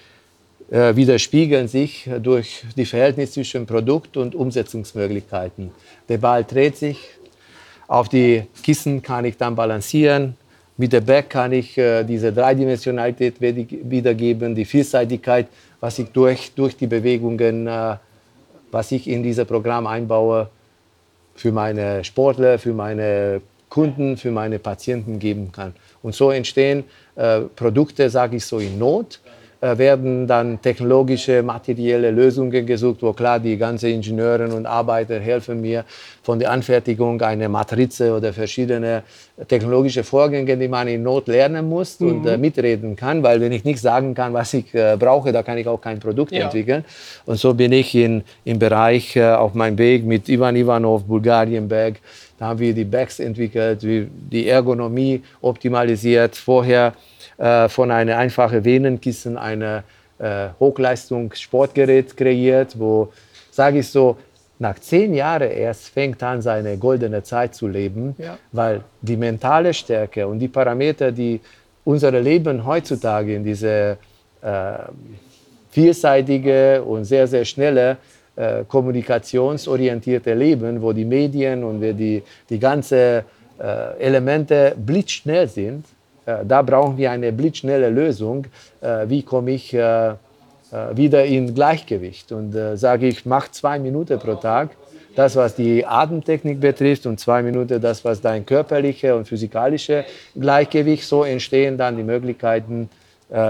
widerspiegeln sich durch die Verhältnisse zwischen Produkt und Umsetzungsmöglichkeiten. Der Ball dreht sich, auf die Kissen kann ich dann balancieren, mit der Back kann ich äh, diese Dreidimensionalität wiedergeben, die Vielseitigkeit, was ich durch, durch die Bewegungen, äh, was ich in dieses Programm einbaue, für meine Sportler, für meine Kunden, für meine Patienten geben kann. Und so entstehen äh, Produkte, sage ich so, in Not, äh, werden dann technologische, materielle Lösungen gesucht, wo klar die ganzen Ingenieure und Arbeiter helfen mir von der Anfertigung einer Matrize oder verschiedene technologische Vorgänge, die man in Not lernen muss mhm. und äh, mitreden kann, weil wenn ich nicht sagen kann, was ich äh, brauche, da kann ich auch kein Produkt ja. entwickeln. Und so bin ich in, im Bereich äh, auf meinem Weg mit Ivan Ivanov, Bulgarien Bag, da haben wir die Bags entwickelt, die Ergonomie optimalisiert. Vorher äh, von einem einfachen Venenkissen ein äh, Hochleistungssportgerät kreiert, wo, sage ich so, nach zehn Jahren erst fängt an, seine goldene Zeit zu leben, ja. weil die mentale Stärke und die Parameter, die unser Leben heutzutage in diese äh, vielseitige und sehr, sehr schnelle äh, kommunikationsorientierte Leben, wo die Medien und die, die ganzen äh, Elemente blitzschnell sind, da brauchen wir eine blitzschnelle Lösung. Äh, wie komme ich äh, wieder in Gleichgewicht? Und sage ich, mach zwei Minuten pro Tag. Das, was die Atemtechnik betrifft, und zwei Minuten das, was dein körperliche und physikalische Gleichgewicht, so entstehen dann die Möglichkeiten,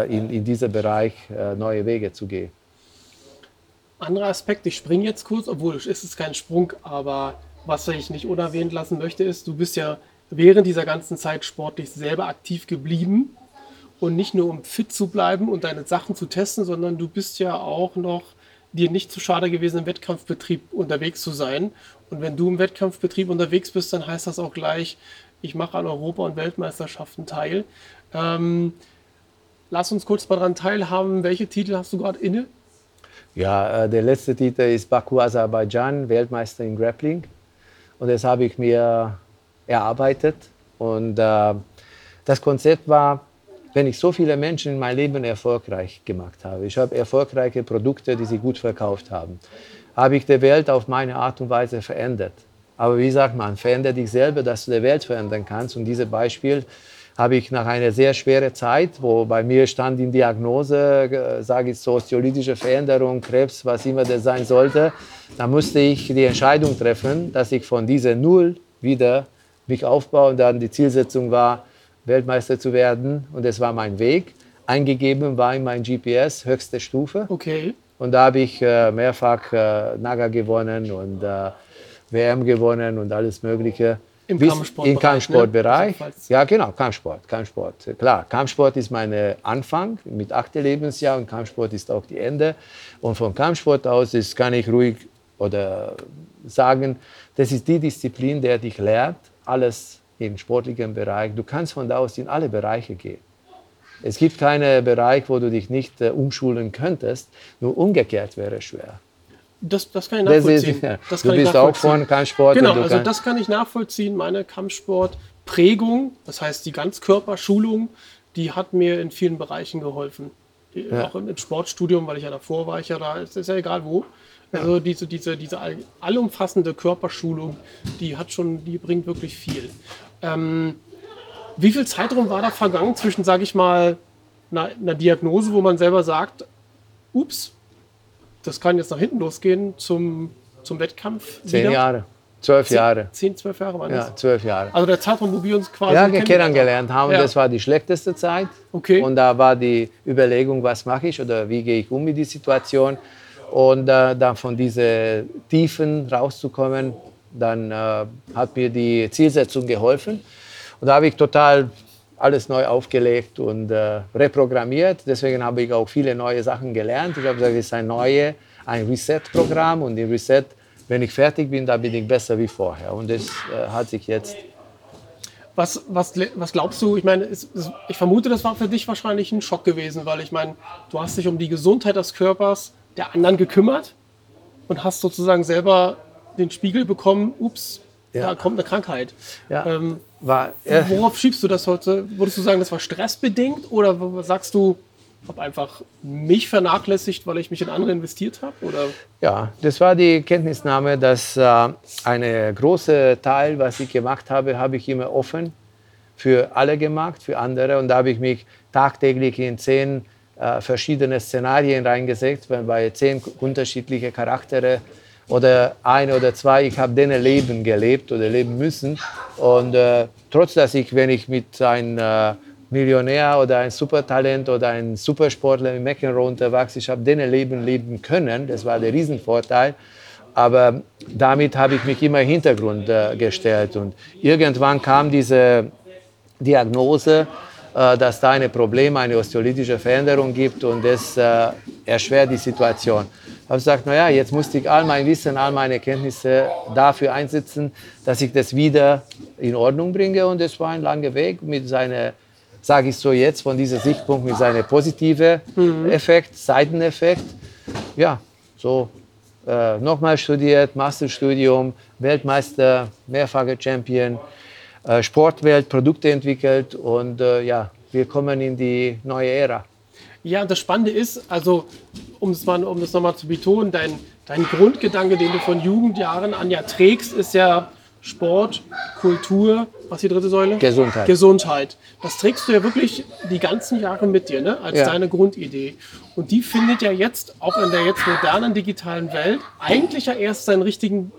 in, in diesem Bereich neue Wege zu gehen. Anderer Aspekt, ich springe jetzt kurz, obwohl es ist kein Sprung, aber was ich nicht unerwähnt lassen möchte, ist, du bist ja während dieser ganzen Zeit sportlich selber aktiv geblieben und nicht nur um fit zu bleiben und deine Sachen zu testen, sondern du bist ja auch noch dir nicht zu schade gewesen, im Wettkampfbetrieb unterwegs zu sein. Und wenn du im Wettkampfbetrieb unterwegs bist, dann heißt das auch gleich, ich mache an Europa- und Weltmeisterschaften teil. Ähm, lass uns kurz mal daran teilhaben, welche Titel hast du gerade inne? Ja, äh, der letzte Titel ist Baku Aserbaidschan, Weltmeister in Grappling. Und das habe ich mir erarbeitet. Und äh, das Konzept war, wenn ich so viele Menschen in meinem Leben erfolgreich gemacht habe, ich habe erfolgreiche Produkte, die sie gut verkauft haben, habe ich die Welt auf meine Art und Weise verändert. Aber wie sagt man, verändere dich selber, dass du die Welt verändern kannst. Und dieses Beispiel habe ich nach einer sehr schweren Zeit, wo bei mir stand in Diagnose, äh, sage ich, soziologische Veränderung, Krebs, was immer das sein sollte, da musste ich die Entscheidung treffen, dass ich von dieser Null wieder mich aufbauen. Dann die Zielsetzung war, Weltmeister zu werden und das war mein Weg. Eingegeben war in mein GPS höchste Stufe. Okay. Und da habe ich äh, mehrfach äh, Naga gewonnen und äh, WM gewonnen und alles Mögliche. Im Kampfsportbereich. Im Kampfsportbereich. Ne? Ja, genau, Kampfsport, Kampfsport. Klar, Kampfsport ist mein Anfang mit achte Lebensjahr und Kampfsport ist auch die Ende. Und vom Kampfsport aus ist, kann ich ruhig oder sagen, das ist die Disziplin, der dich lehrt, alles im sportlichen Bereich. Du kannst von da aus in alle Bereiche gehen. Es gibt keinen Bereich, wo du dich nicht äh, umschulen könntest. Nur umgekehrt wäre schwer. Das, das kann ich nachvollziehen. Das, ist, das du bist auch von Kampfsport. Genau, also das kann ich nachvollziehen. Meine Kampfsportprägung, das heißt die Ganzkörperschulung, die hat mir in vielen Bereichen geholfen. Ja. Auch im Sportstudium, weil ich ja davor war, ich ja da, ist ja egal wo. Also diese, diese, diese allumfassende Körperschulung, die hat schon, die bringt wirklich viel. Ähm, wie viel Zeitraum war da vergangen zwischen, sage ich mal, einer, einer, Diagnose, wo man selber sagt, ups, das kann jetzt nach hinten losgehen zum, zum Wettkampf? Zehn wieder? Jahre. Zwölf Jahre. Zehn, zwölf Jahre waren das? Ja, zwölf Jahre. Also der Zeitraum, wo wir uns quasi ja, kennengelernt haben, ja. das war die schlechteste Zeit. Okay. Und da war die Überlegung, was mache ich oder wie gehe ich um mit der Situation. Und äh, dann von diesen Tiefen rauszukommen, dann äh, hat mir die Zielsetzung geholfen. Und da habe ich total alles neu aufgelegt und äh, reprogrammiert. Deswegen habe ich auch viele neue Sachen gelernt. Ich habe gesagt, es ist ein neues, ein Reset-Programm und im Reset, wenn ich fertig bin, dann bin ich besser wie vorher. Und das äh, hat sich jetzt was, was, was, glaubst du? Ich meine, es, es, ich vermute, das war für dich wahrscheinlich ein Schock gewesen, weil ich meine, du hast dich um die Gesundheit des Körpers der anderen gekümmert und hast sozusagen selber den Spiegel bekommen, ups, Ja. da kommt eine Krankheit. Ja, Ähm, war, äh, Worauf schiebst du das heute? Würdest du sagen, das war stressbedingt oder sagst du, habe einfach mich vernachlässigt, weil ich mich in andere investiert habe? Oder Ja, das war die Kenntnisnahme, dass äh, eine große Teil, was ich gemacht habe, habe ich immer offen für alle gemacht, für andere. Und da habe ich mich tagtäglich in zehn äh, verschiedene Szenarien reingesetzt, weil bei zehn unterschiedliche Charaktere oder ein oder zwei, ich habe denen Leben gelebt oder leben müssen. Und äh, trotz dass ich, wenn ich mit einem äh, Millionär oder ein Supertalent oder ein Supersportler im McEnroe unterwegs, ich habe denen Leben leben können, das war der Riesenvorteil. Aber damit habe ich mich immer im Hintergrund äh, gestellt. Und irgendwann kam diese Diagnose, dass da ein Problem, eine osteolytische Veränderung gibt und das äh, erschwert die Situation. Ich habe gesagt, naja, jetzt musste ich all mein Wissen, all meine Kenntnisse dafür einsetzen, dass ich das wieder in Ordnung bringe. Und es war ein langer Weg mit seiner, sage ich so jetzt, von dieser Sichtpunkt mit seinem positiven Effekt, Seiteneffekt. Ja, so äh, nochmal studiert, Masterstudium, Weltmeister, mehrfacher Champion, äh, Sportwelt, Produkte entwickelt und äh, ja, wir kommen in die neue Ära. Ja, das Spannende ist, also um es mal, um das nochmal zu betonen, dein, dein Grundgedanke, den du von Jugendjahren an ja trägst, ist ja Sport, Kultur, was die dritte Säule? Gesundheit. Gesundheit. Das trägst du ja wirklich die ganzen Jahre mit dir, ne? als Ja. deine Grundidee. Und die findet ja jetzt, auch in der jetzt modernen digitalen Welt, eigentlich ja erst seinen richtigen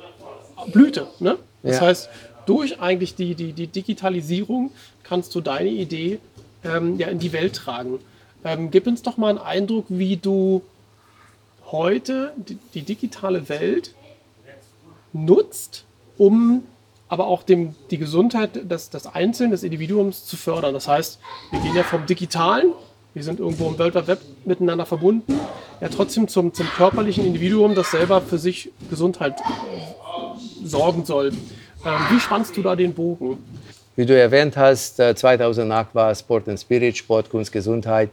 Blüte. Ne? Das Ja. heißt, durch eigentlich die, die, die Digitalisierung kannst du deine Idee ähm, ja in die Welt tragen. Ähm, gib uns doch mal einen Eindruck, wie du heute die, die digitale Welt nutzt, um aber auch dem, die Gesundheit des, des Einzelnen, des Individuums zu fördern. Das heißt, wir gehen ja vom Digitalen, wir sind irgendwo im World Wide Web miteinander verbunden, ja trotzdem zum, zum körperlichen Individuum, das selber für sich Gesundheit sorgen soll. Ähm, wie spannst du da den Bogen? Wie du erwähnt hast, äh, 2008 war Sport and Spirit, Sport, Kunst, Gesundheit.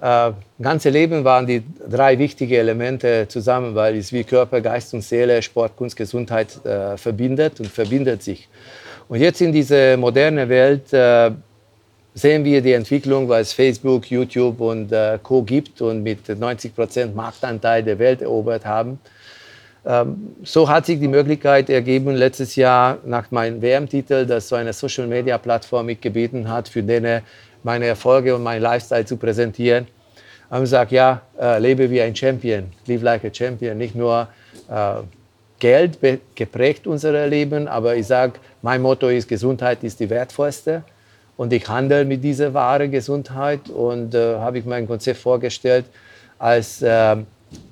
Äh, ganze Leben waren die drei wichtigen Elemente zusammen, weil es wie Körper, Geist und Seele, Sport, Kunst, Gesundheit äh, verbindet und verbindet sich. Und jetzt in dieser modernen Welt äh, sehen wir die Entwicklung, was Facebook, YouTube und äh, Co. gibt und mit 90 Prozent Marktanteil der Welt erobert haben. Ähm, so hat sich die Möglichkeit ergeben, letztes Jahr nach meinem WM-Titel, dass so eine Social-Media-Plattform mich gebeten hat, für denen meine Erfolge und mein Lifestyle zu präsentieren. Haben gesagt, ja, äh, lebe wie ein Champion, live like a Champion. Nicht nur äh, Geld geprägt unser Leben, aber ich sage, mein Motto ist, Gesundheit ist die wertvollste. Und ich handle mit dieser wahre Gesundheit und äh, habe ich mein Konzept vorgestellt, als äh,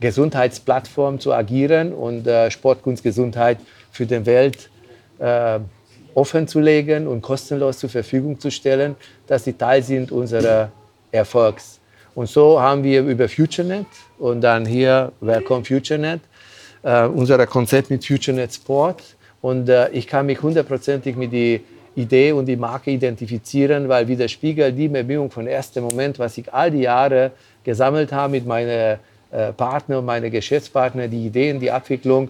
Gesundheitsplattform zu agieren und äh, Sport, Kunst, Gesundheit für die Welt äh, offen zu legen und kostenlos zur Verfügung zu stellen, dass sie Teil sind unserer Erfolgs. Und so haben wir über FutureNet und dann hier Welcome FutureNet, äh, unser Konzept mit FutureNet Sport. Und äh, ich kann mich hundertprozentig mit der Idee und die Marke identifizieren, weil widerspiegelt die Bemühungen von ersten Moment, was ich all die Jahre gesammelt habe mit meinen äh, Partnern und meinen Geschäftspartnern, die Ideen, die Abwicklung.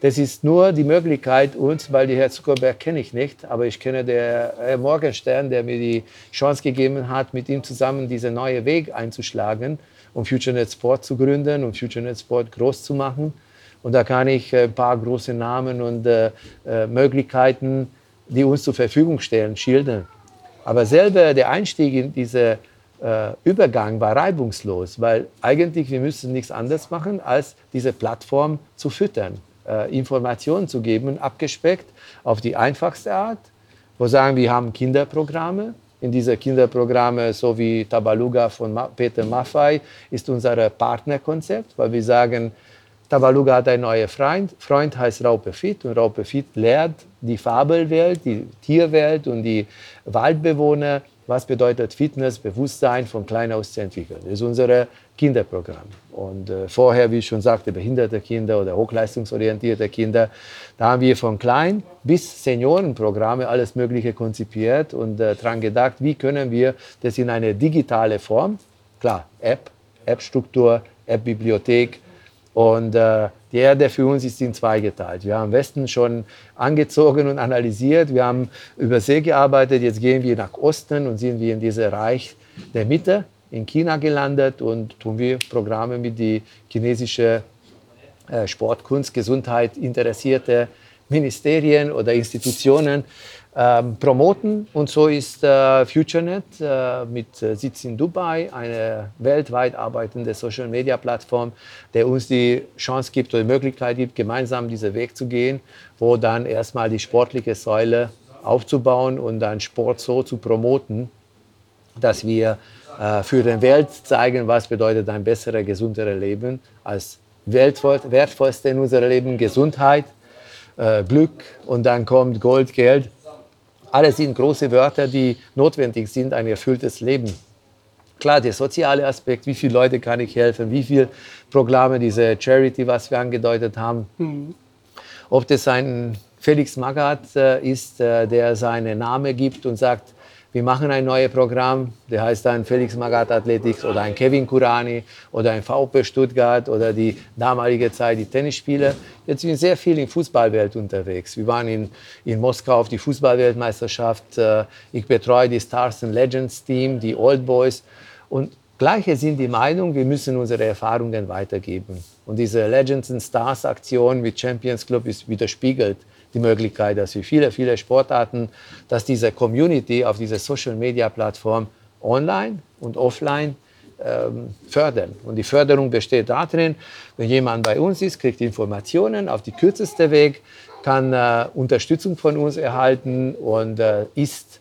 Das ist nur die Möglichkeit uns, weil die Herr Zuckerberg kenne ich nicht, aber ich kenne der Herr Morgenstern, der mir die Chance gegeben hat, mit ihm zusammen diesen neuen Weg einzuschlagen, um FutureNet Sport zu gründen und FutureNet Sport groß zu machen. Und da kann ich äh, ein paar große Namen und äh, äh, Möglichkeiten, die uns zur Verfügung stellen, schildern. Aber selber der Einstieg in diese äh, Übergang war reibungslos, weil eigentlich wir müssen nichts anderes machen, als diese Plattform zu füttern, äh, Informationen zu geben, abgespeckt auf die einfachste Art. Wo sagen wir haben Kinderprogramme. In diese Kinderprogramme, so wie Tabaluga von Ma Peter Maffei, ist unser Partnerkonzept, weil wir sagen, Tabaluga hat einen neuen Freund. Freund heißt Raupe Fit und Raupe Fit lehrt die Fabelwelt, die Tierwelt und die Waldbewohner, was bedeutet Fitness, Bewusstsein von klein aus zu entwickeln. Das ist unser Kinderprogramm. Und äh, vorher, wie ich schon sagte, behinderte Kinder oder hochleistungsorientierte Kinder, da haben wir von klein bis Seniorenprogramme alles Mögliche konzipiert und äh, daran gedacht, wie können wir das in eine digitale Form, klar, App, App-Struktur, App-Bibliothek, und äh, Die Erde für uns ist in zwei geteilt. Wir haben Westen schon angezogen und analysiert. Wir haben über See gearbeitet. Jetzt gehen wir nach Osten und sind wir in diesem Reich der Mitte in China gelandet und tun wir Programme mit die chinesische äh, Sport, Kunst, Gesundheit interessierte Ministerien oder Institutionen promoten. Und so ist äh, FutureNet äh, mit äh, Sitz in Dubai eine weltweit arbeitende Social-Media-Plattform, der uns die Chance gibt oder die Möglichkeit gibt, gemeinsam diesen Weg zu gehen, wo dann erstmal die sportliche Säule aufzubauen und dann Sport so zu promoten, dass wir für die Welt zeigen, was bedeutet ein besseres, gesunderes Leben als wertvollste in unserem Leben Gesundheit, Glück und dann kommt Gold, Geld alles sind große Wörter, die notwendig sind, ein erfülltes Leben. Klar, der soziale Aspekt, wie viele Leute kann ich helfen, wie viele Programme, diese Charity, was wir angedeutet haben. Mhm. Ob das ein Felix Magath äh, ist, äh, der seinen Namen gibt und sagt, wir machen ein neues Programm, der heißt dann Felix Magath Athletics oder ein Kevin Kurani oder ein VP Stuttgart oder die damalige Zeit die Tennisspieler. Jetzt sind wir sehr viel in Fußballwelt unterwegs. Wir waren in, in Moskau auf die Fußballweltmeisterschaft. Äh, ich betreue die Stars and Legends Team, die Old Boys. Und Gleiche sind die Meinung, wir müssen unsere Erfahrungen weitergeben. Und diese Legends and Stars Aktion mit Champions Club ist widerspiegelt die Möglichkeit, dass wir viele, viele Sportarten, dass diese Community auf dieser Social-Media-Plattform online und offline ähm, fördern. Und die Förderung besteht darin, wenn jemand bei uns ist, kriegt Informationen auf die kürzeste Weg, kann äh, Unterstützung von uns erhalten und äh, ist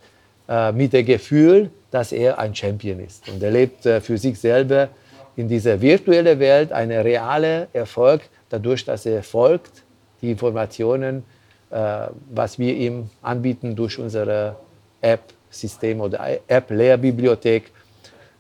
äh, mit dem Gefühl, dass er ein Champion ist. Und er lebt äh, für sich selber in dieser virtuellen Welt einen realen Erfolg, dadurch, dass er folgt, die Informationen was wir ihm anbieten durch unsere App-System oder App-Lehrbibliothek.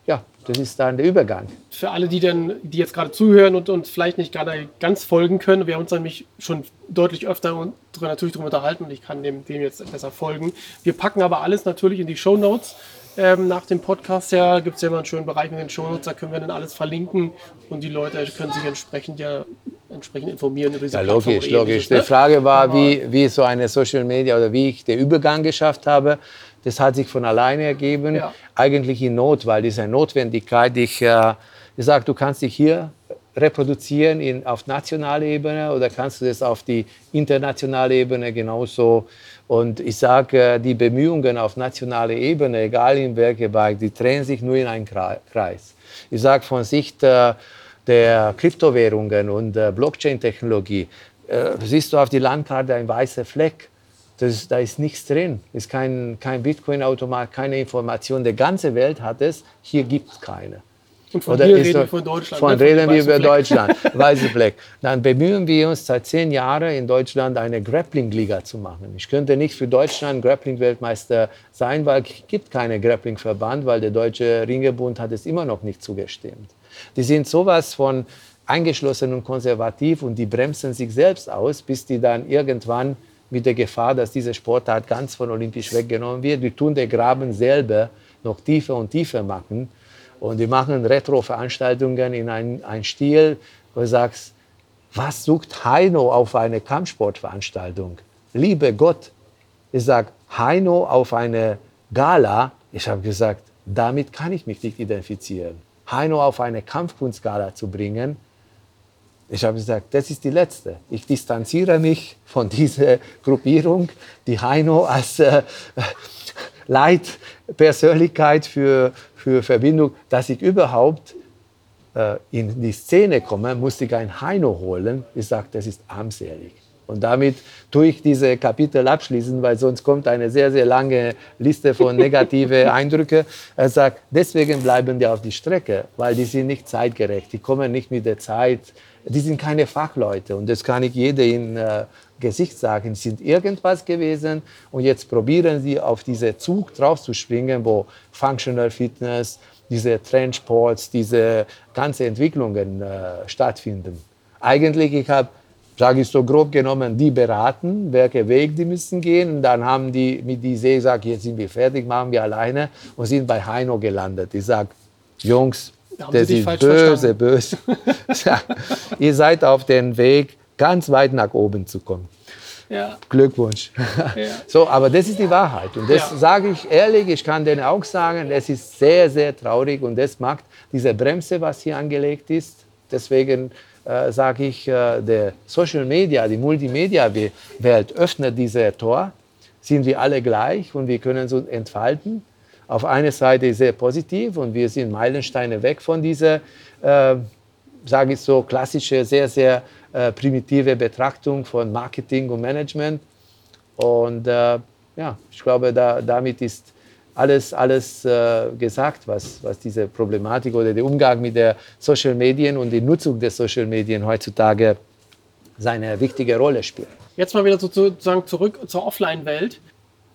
Ja, das ist dann der Übergang. Für alle, die, dann, die jetzt gerade zuhören und uns vielleicht nicht gerade ganz folgen können, wir haben uns nämlich schon deutlich öfter natürlich darüber unterhalten und ich kann dem, dem jetzt besser folgen. Wir packen aber alles natürlich in die Show Notes. Ähm, nach dem Podcast ja, gibt es ja immer einen schönen Bereich mit den Show Notes, da können wir dann alles verlinken und die Leute können sich entsprechend ja entsprechend informieren über diese Ja, logisch, logisch. Ne? Die Frage war, wie, wie so eine Social Media oder wie ich den Übergang geschafft habe. Das hat sich von alleine ergeben, ja. eigentlich in Not, weil diese Notwendigkeit, ich, äh, ich sage, du kannst dich hier reproduzieren in, auf nationaler Ebene oder kannst du das auf die internationale Ebene genauso. Und ich sage, äh, die Bemühungen auf nationaler Ebene, egal in welchem Bereich, die drehen sich nur in einen Kreis. Ich sage von Sicht äh, der Kryptowährungen und der Blockchain-Technologie, äh, siehst du auf die Landkarte ein weißer Fleck. Das, da ist nichts drin. Ist kein, kein Bitcoin-Automat, keine Information. Die ganze Welt hat es, hier gibt es keine. Und von Oder hier reden wir von Deutschland. Von ne? reden wir über Fleck. Deutschland, weiße Fleck. Dann bemühen wir uns seit zehn Jahren in Deutschland eine Grappling-Liga zu machen. Ich könnte nicht für Deutschland Grappling-Weltmeister sein, weil es gibt keine Grappling-Verband, weil der Deutsche Ringebund hat es immer noch nicht zugestimmt. Die sind sowas von eingeschlossen und konservativ und die bremsen sich selbst aus, bis die dann irgendwann mit der Gefahr, dass diese Sportart ganz von olympisch weggenommen wird, die tun den Graben selber noch tiefer und tiefer machen. Und die machen Retro-Veranstaltungen in einem Stil, wo du sagst, was sucht Heino auf eine Kampfsportveranstaltung? Liebe Gott, ich sage, Heino auf eine Gala, ich habe gesagt, damit kann ich mich nicht identifizieren. Heino auf eine Kampfkunstgala zu bringen, ich habe gesagt, das ist die letzte. Ich distanziere mich von dieser Gruppierung, die Heino als äh, Leitpersönlichkeit für, für Verbindung, dass ich überhaupt äh, in die Szene komme, musste ich ein Heino holen. Ich sage, das ist armselig. Und damit tue ich diese Kapitel abschließen, weil sonst kommt eine sehr, sehr lange Liste von negativen Eindrücken. Er sagt, deswegen bleiben die auf die Strecke, weil die sind nicht zeitgerecht, die kommen nicht mit der Zeit, die sind keine Fachleute. Und das kann ich jedem in Gesicht sagen. Sie sind irgendwas gewesen und jetzt probieren sie auf diesen Zug draufzuspringen, wo Functional Fitness, diese Trendsports, diese ganzen Entwicklungen äh, stattfinden. Eigentlich, ich habe sage ich so grob genommen, die beraten, welchen Weg die müssen gehen. Und dann haben die mit die See gesagt, jetzt sind wir fertig, machen wir alleine und sind bei Heino gelandet. Ich sage, Jungs, das ist böse, verstanden. böse. ihr seid auf dem Weg, ganz weit nach oben zu kommen. Ja. Glückwunsch. Ja. So, aber das ist die Wahrheit. Und das Ja. sage ich ehrlich, ich kann denen auch sagen, es ist sehr, sehr traurig und das macht diese Bremse, was hier angelegt ist. Deswegen äh, sage ich, äh, der Social Media, die Multimedia-Welt öffnet diese Tor. Sind wir alle gleich und wir können uns entfalten. Auf einer Seite sehr positiv und wir sind Meilensteine weg von dieser, äh, sage ich so, klassische, sehr, sehr äh, primitive Betrachtung von Marketing und Management. Und äh, ja, ich glaube, da, damit ist alles, alles äh, gesagt, was, was diese Problematik oder der Umgang mit der Social Medien und die Nutzung der Social Medien heutzutage seine wichtige Rolle spielt. Jetzt mal wieder sozusagen zurück zur Offline-Welt.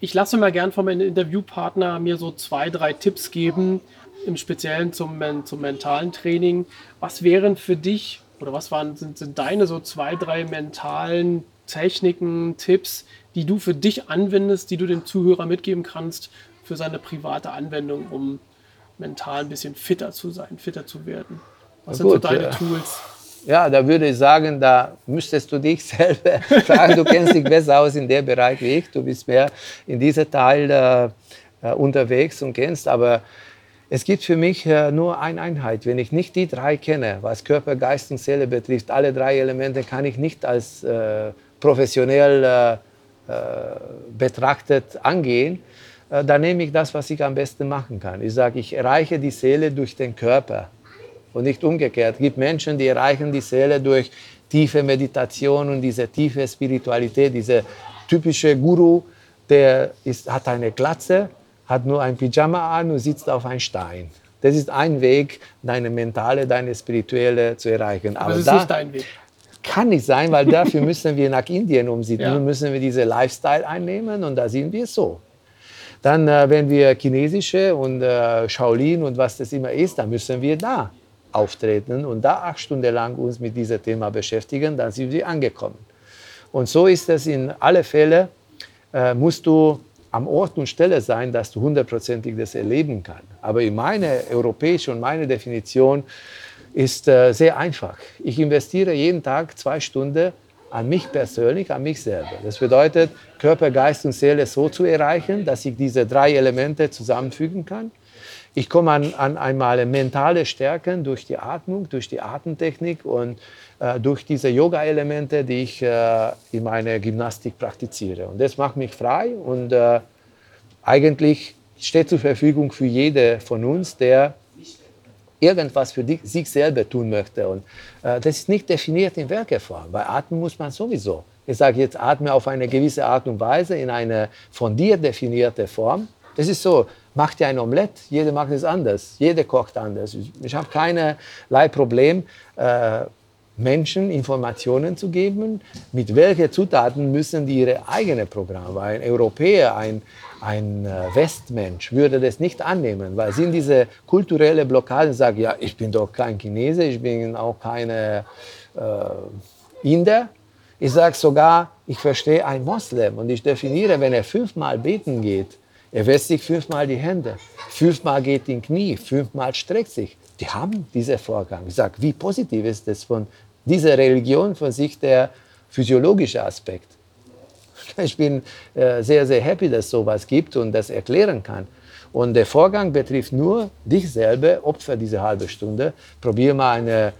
Ich lasse mal gern von meinem Interviewpartner mir so zwei, drei Tipps geben, im Speziellen zum, zum mentalen Training. Was wären für dich oder was waren, sind, sind deine so zwei, drei mentalen Techniken, Tipps, die du für dich anwendest, die du dem Zuhörer mitgeben kannst für seine private Anwendung, um mental ein bisschen fitter zu sein, fitter zu werden? Was sind so gut, deine. Tools? Ja, da würde ich sagen, da müsstest du dich selber fragen. Du kennst dich besser aus in dem Bereich wie ich. Du bist mehr in diesem Teil äh, äh, unterwegs und kennst. Aber es gibt für mich äh, nur eine Einheit. Wenn ich nicht die drei kenne, was Körper, Geist und Seele betrifft, alle drei Elemente kann ich nicht als äh, professionell äh, äh, betrachtet angehen. Äh, dann nehme ich das, was ich am besten machen kann. Ich sage, ich erreiche die Seele durch den Körper und nicht umgekehrt. Es gibt Menschen, die erreichen die Seele durch tiefe Meditation und diese tiefe Spiritualität. Dieser typische Guru, der ist, hat eine Glatze, hat nur ein Pyjama an und sitzt auf einem Stein. Das ist ein Weg, deine mentale, deine spirituelle zu erreichen. Aber das ist da nicht dein Weg. kann nicht sein, weil dafür müssen wir nach Indien umsiedeln, Ja. müssen wir diese Lifestyle einnehmen und da sind wir so. Dann, äh, wenn wir chinesische und äh, Shaolin und was das immer ist, dann müssen wir da auftreten und da acht Stunden lang uns mit diesem Thema beschäftigen, dann sind wir angekommen. Und so ist es in alle Fälle, äh, musst du am Ort und Stelle sein, dass du hundertprozentig das erleben kannst. Aber in meiner europäischen und meine Definition ist äh, sehr einfach. Ich investiere jeden Tag zwei Stunden an mich persönlich, an mich selber. Das bedeutet, Körper, Geist und Seele so zu erreichen, dass ich diese drei Elemente zusammenfügen kann. Ich komme an, an einmal mentale Stärken durch die Atmung, durch die Atemtechnik und durch diese Yoga-Elemente, die ich äh, in meiner Gymnastik praktiziere. Und das macht mich frei und äh, eigentlich steht zur Verfügung für jede von uns, der irgendwas für sich selber tun möchte. Und äh, das ist nicht definiert in Werkeform. Bei Atmen muss man sowieso. Ich sage jetzt, atme auf eine gewisse Art und Weise in eine von dir definierte Form. Das ist so, mach dir ein Omelett, jeder macht es anders, jeder kocht anders. Ich, habe keinerlei Problem, äh, Menschen Informationen zu geben, mit welchen Zutaten müssen die ihre eigene Programme. Ein Europäer, ein, ein äh, Westmensch würde das nicht annehmen, weil sind diese kulturelle Blockaden, sagen, ja, ich bin doch kein Chinese, ich bin auch keine äh, Inder. Ich sage sogar, ich verstehe einen Moslem und ich definiere, wenn er fünfmal beten geht, er wäscht sich fünfmal die Hände, fünfmal geht in Knie, fünfmal streckt sich. Die haben diesen Vorgang. Ich sage, wie positiv ist das von dieser Religion, von sich der physiologische Aspekt. Ich bin äh, sehr, sehr happy, dass es sowas gibt und das erklären kann. Und der Vorgang betrifft nur dich selber, opfer diese halbe Stunde. Probier mal eine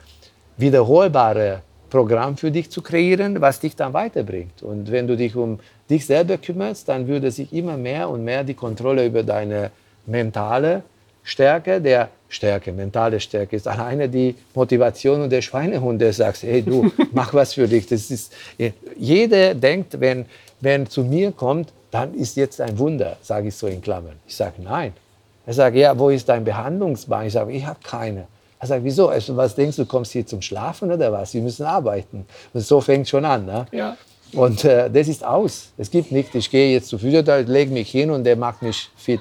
wiederholbare Programm für dich zu kreieren, was dich dann weiterbringt. Und wenn du dich um dich selber kümmerst, dann würde sich immer mehr und mehr die Kontrolle über deine mentale Stärke, der Stärke, mentale Stärke ist alleine die Motivation und der Schweinehund, der sagt, hey du, mach was für dich. Das ist, jeder denkt, wenn, wenn zu mir kommt, dann ist jetzt ein Wunder, sage ich so in Klammern. Ich sage, nein. Er sagt, ja, wo ist dein Behandlungsbein? Ich sage, ich habe keine. Er sagt, wieso? Also, was denkst du, du kommst hier zum Schlafen oder was? Wir müssen arbeiten. Und so fängt schon an. Ne? Ja. Und äh, das ist aus. Es gibt nicht, ich gehe jetzt zu Physiotherapeut, lege mich hin und der macht mich fit.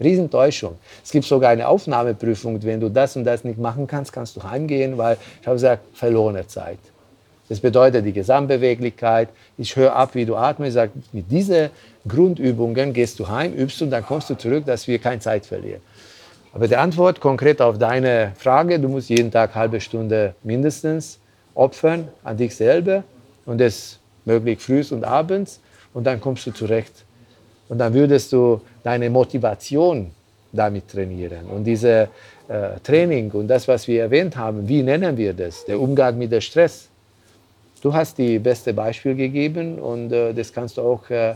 Riesentäuschung. Es gibt sogar eine Aufnahmeprüfung. Wenn du das und das nicht machen kannst, kannst du heimgehen, weil ich habe gesagt, verlorene Zeit. Das bedeutet die Gesamtbeweglichkeit. Ich höre ab, wie du atmest. Ich sage, mit diesen Grundübungen gehst du heim, übst und dann kommst du zurück, dass wir keine Zeit verlieren. Aber die Antwort konkret auf deine Frage, du musst jeden Tag eine halbe Stunde mindestens opfern an dich selber und das möglich früh und abends und dann kommst du zurecht. Und dann würdest du deine Motivation damit trainieren. Und diese äh, Training und das, was wir erwähnt haben, wie nennen wir das? Der Umgang mit dem Stress. Du hast die beste Beispiel gegeben und äh, das kannst du auch äh, äh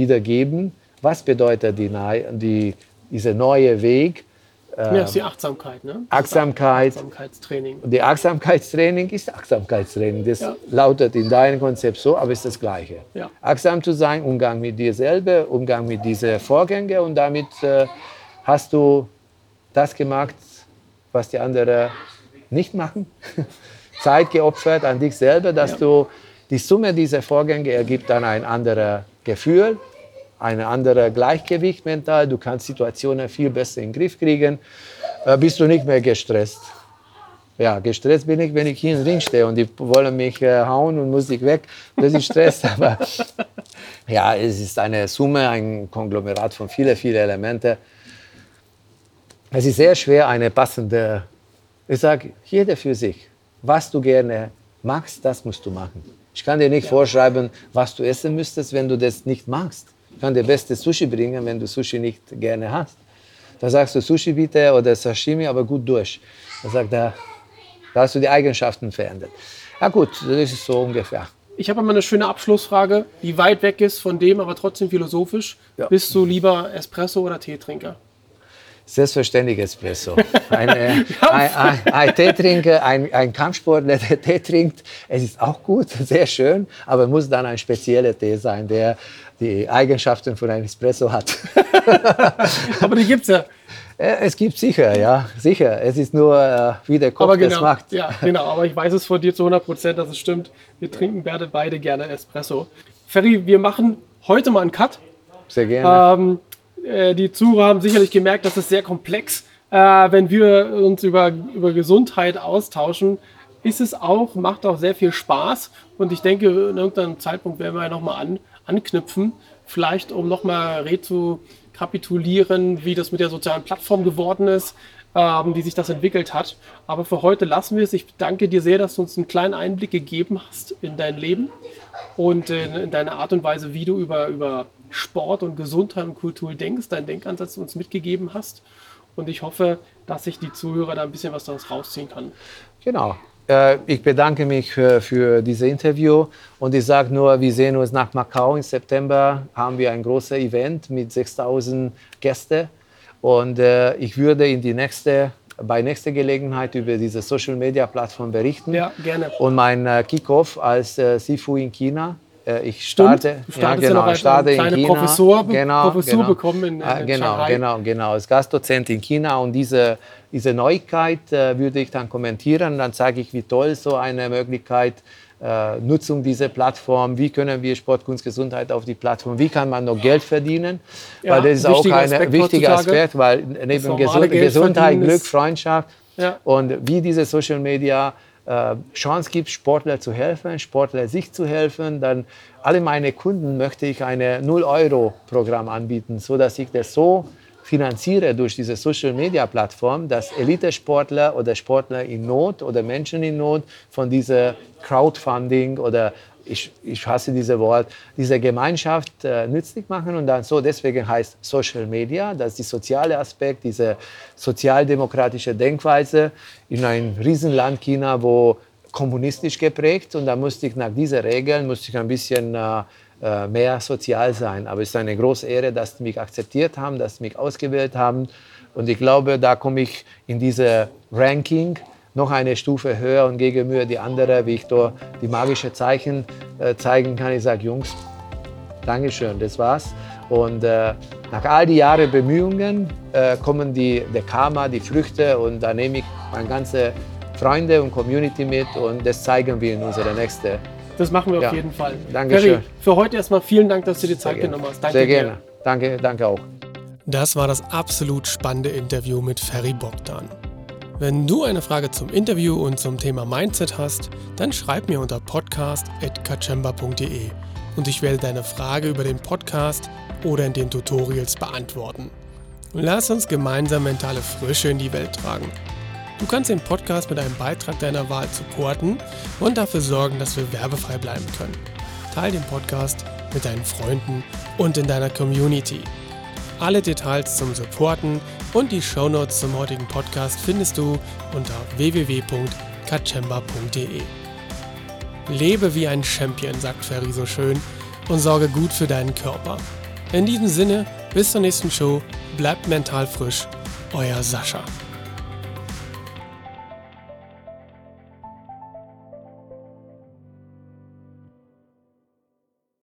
wiedergeben. Was bedeutet die, die, dieser neue Weg? Ja, das ist die Achtsamkeit, ne? Achtsamkeit. Achtsamkeitstraining. Die Achtsamkeitstraining ist Achtsamkeitstraining. Das ja. lautet in deinem Konzept so, aber ist das Gleiche. Ja. Achtsam zu sein, Umgang mit dir selber, Umgang mit diesen Vorgängen und damit äh, hast du das gemacht, was die anderen nicht machen. Zeit geopfert an dich selber, dass ja. du die Summe dieser Vorgänge ergibt dann ein anderes Gefühl, ein anderes Gleichgewicht mental. Du kannst Situationen viel besser in den Griff kriegen. Äh, bist du nicht mehr gestresst. Ja, gestresst bin ich, wenn ich hier im Ring stehe und die wollen mich äh, hauen und muss ich weg. Das ist Stress. Aber ja, es ist eine Summe, ein Konglomerat von vielen, vielen Elementen. Es ist sehr schwer, eine passende, ich sage, jeder für sich. Was du gerne magst, das musst du machen. Ich kann dir nicht ja. vorschreiben, was du essen müsstest, wenn du das nicht magst. Kann dir beste Sushi bringen, wenn du Sushi nicht gerne hast. Da sagst du Sushi bitte oder Sashimi, aber gut durch. Da sagt er, da hast du die Eigenschaften verändert. Ja gut, das ist so ungefähr. Ich habe mal eine schöne Abschlussfrage, die weit weg ist von dem, aber trotzdem philosophisch. Ja. Bist du lieber Espresso oder Teetrinker? Selbstverständlich Espresso. Ein, äh, ein, ein, ein Teetrinker, ein, ein Kampfsportler, der Tee trinkt, es ist auch gut, sehr schön, aber muss dann ein spezieller Tee sein, der die Eigenschaften von einem Espresso hat. aber die gibt es ja. Es gibt sicher, ja, sicher. Es ist nur, äh, wie der Kopf genau, das macht. Ja, genau. Aber ich weiß es von dir zu 100 Prozent, dass es stimmt. Wir trinken beide gerne Espresso. Ferry, wir machen heute mal einen Cut. Sehr gerne. Ähm, äh, die Zuhörer haben sicherlich gemerkt, dass es sehr komplex, äh, wenn wir uns über, über Gesundheit austauschen, ist es auch, macht auch sehr viel Spaß. Und ich denke, in irgendeinem Zeitpunkt werden wir ja nochmal an, anknüpfen, vielleicht um nochmal rezukapitulieren, wie das mit der sozialen Plattform geworden ist, ähm, wie sich das entwickelt hat. Aber für heute lassen wir es. Ich danke dir sehr, dass du uns einen kleinen Einblick gegeben hast in dein Leben und in, in deine Art und Weise, wie du über, über Sport und Gesundheit und Kultur denkst, deinen Denkansatz uns mitgegeben hast. Und ich hoffe, dass sich die Zuhörer da ein bisschen was daraus rausziehen kann. Genau. Äh, ich bedanke mich für, dieses Interview und ich sage nur, wir sehen uns nach Macau im September, haben wir ein großes Event mit 6000 Gästen und äh, ich würde in die nächste, bei nächster Gelegenheit über diese Social Media Plattform berichten. Ja, gerne. Und mein äh, Kickoff als Sifu in China ich starte, ja, genau, starte in China. Professor, genau, Professur genau. bekommen in, in ah, genau, Shanghai. genau, genau, als Gastdozent in China und diese, diese Neuigkeit äh, würde ich dann kommentieren. Dann zeige ich, wie toll so eine Möglichkeit äh, Nutzung dieser Plattform, wie können wir Sport, Kunst, Gesundheit auf die Plattform, wie kann man noch Geld verdienen, ja, weil das ist auch ein wichtiger Aspekt, weil neben Gesund Gesundheit, Glück, Freundschaft ja. und wie diese Social Media äh, Chance gibt, Sportler zu helfen, Sportler sich zu helfen, dann alle meine Kunden möchte ich ein 0-Euro-Programm anbieten, sodass ich das so finanziere durch diese Social-Media-Plattform, dass Elitesportler oder Sportler in Not oder Menschen in Not von dieser Crowdfunding oder ich, ich hasse dieses Wort, diese Gemeinschaft äh, nützlich machen und dann so, deswegen heißt Social Media, das ist der soziale Aspekt, diese sozialdemokratische Denkweise in einem Riesenland China, wo kommunistisch geprägt und da musste ich nach diesen Regeln, musste ich ein bisschen äh, äh, mehr sozial sein. Aber es ist eine große Ehre, dass sie mich akzeptiert haben, dass sie mich ausgewählt haben und ich glaube, da komme ich in diese Ranking noch eine Stufe höher und gegenüber die andere, wie ich da die magische Zeichen äh, zeigen kann. Ich sage, Jungs, Dankeschön, das war's. Und äh, nach all die Jahre Bemühungen äh, kommen die, der Karma, die Früchte und da nehme ich meine ganze Freunde und Community mit und das zeigen wir in unserer nächsten. Das machen wir ja. auf jeden Fall. Dankeschön. Perry, für heute erstmal vielen Dank, dass du dir Zeit genommen hast. Danke Sehr gerne. Dir. Danke, danke auch. Das war das absolut spannende Interview mit Ferry Bogdan. Wenn du eine Frage zum Interview und zum Thema Mindset hast, dann schreib mir unter podcast.kachemba.de und ich werde deine Frage über den Podcast oder in den Tutorials beantworten. Lass uns gemeinsam mentale Frische in die Welt tragen. Du kannst den Podcast mit einem Beitrag deiner Wahl supporten und dafür sorgen, dass wir werbefrei bleiben können. Teil den Podcast mit deinen Freunden und in deiner Community. Alle Details zum Supporten und die Shownotes zum heutigen Podcast findest du unter www.kachemba.de. Lebe wie ein Champion, sagt Ferry so schön, und sorge gut für deinen Körper. In diesem Sinne, bis zur nächsten Show, bleibt mental frisch, euer Sascha.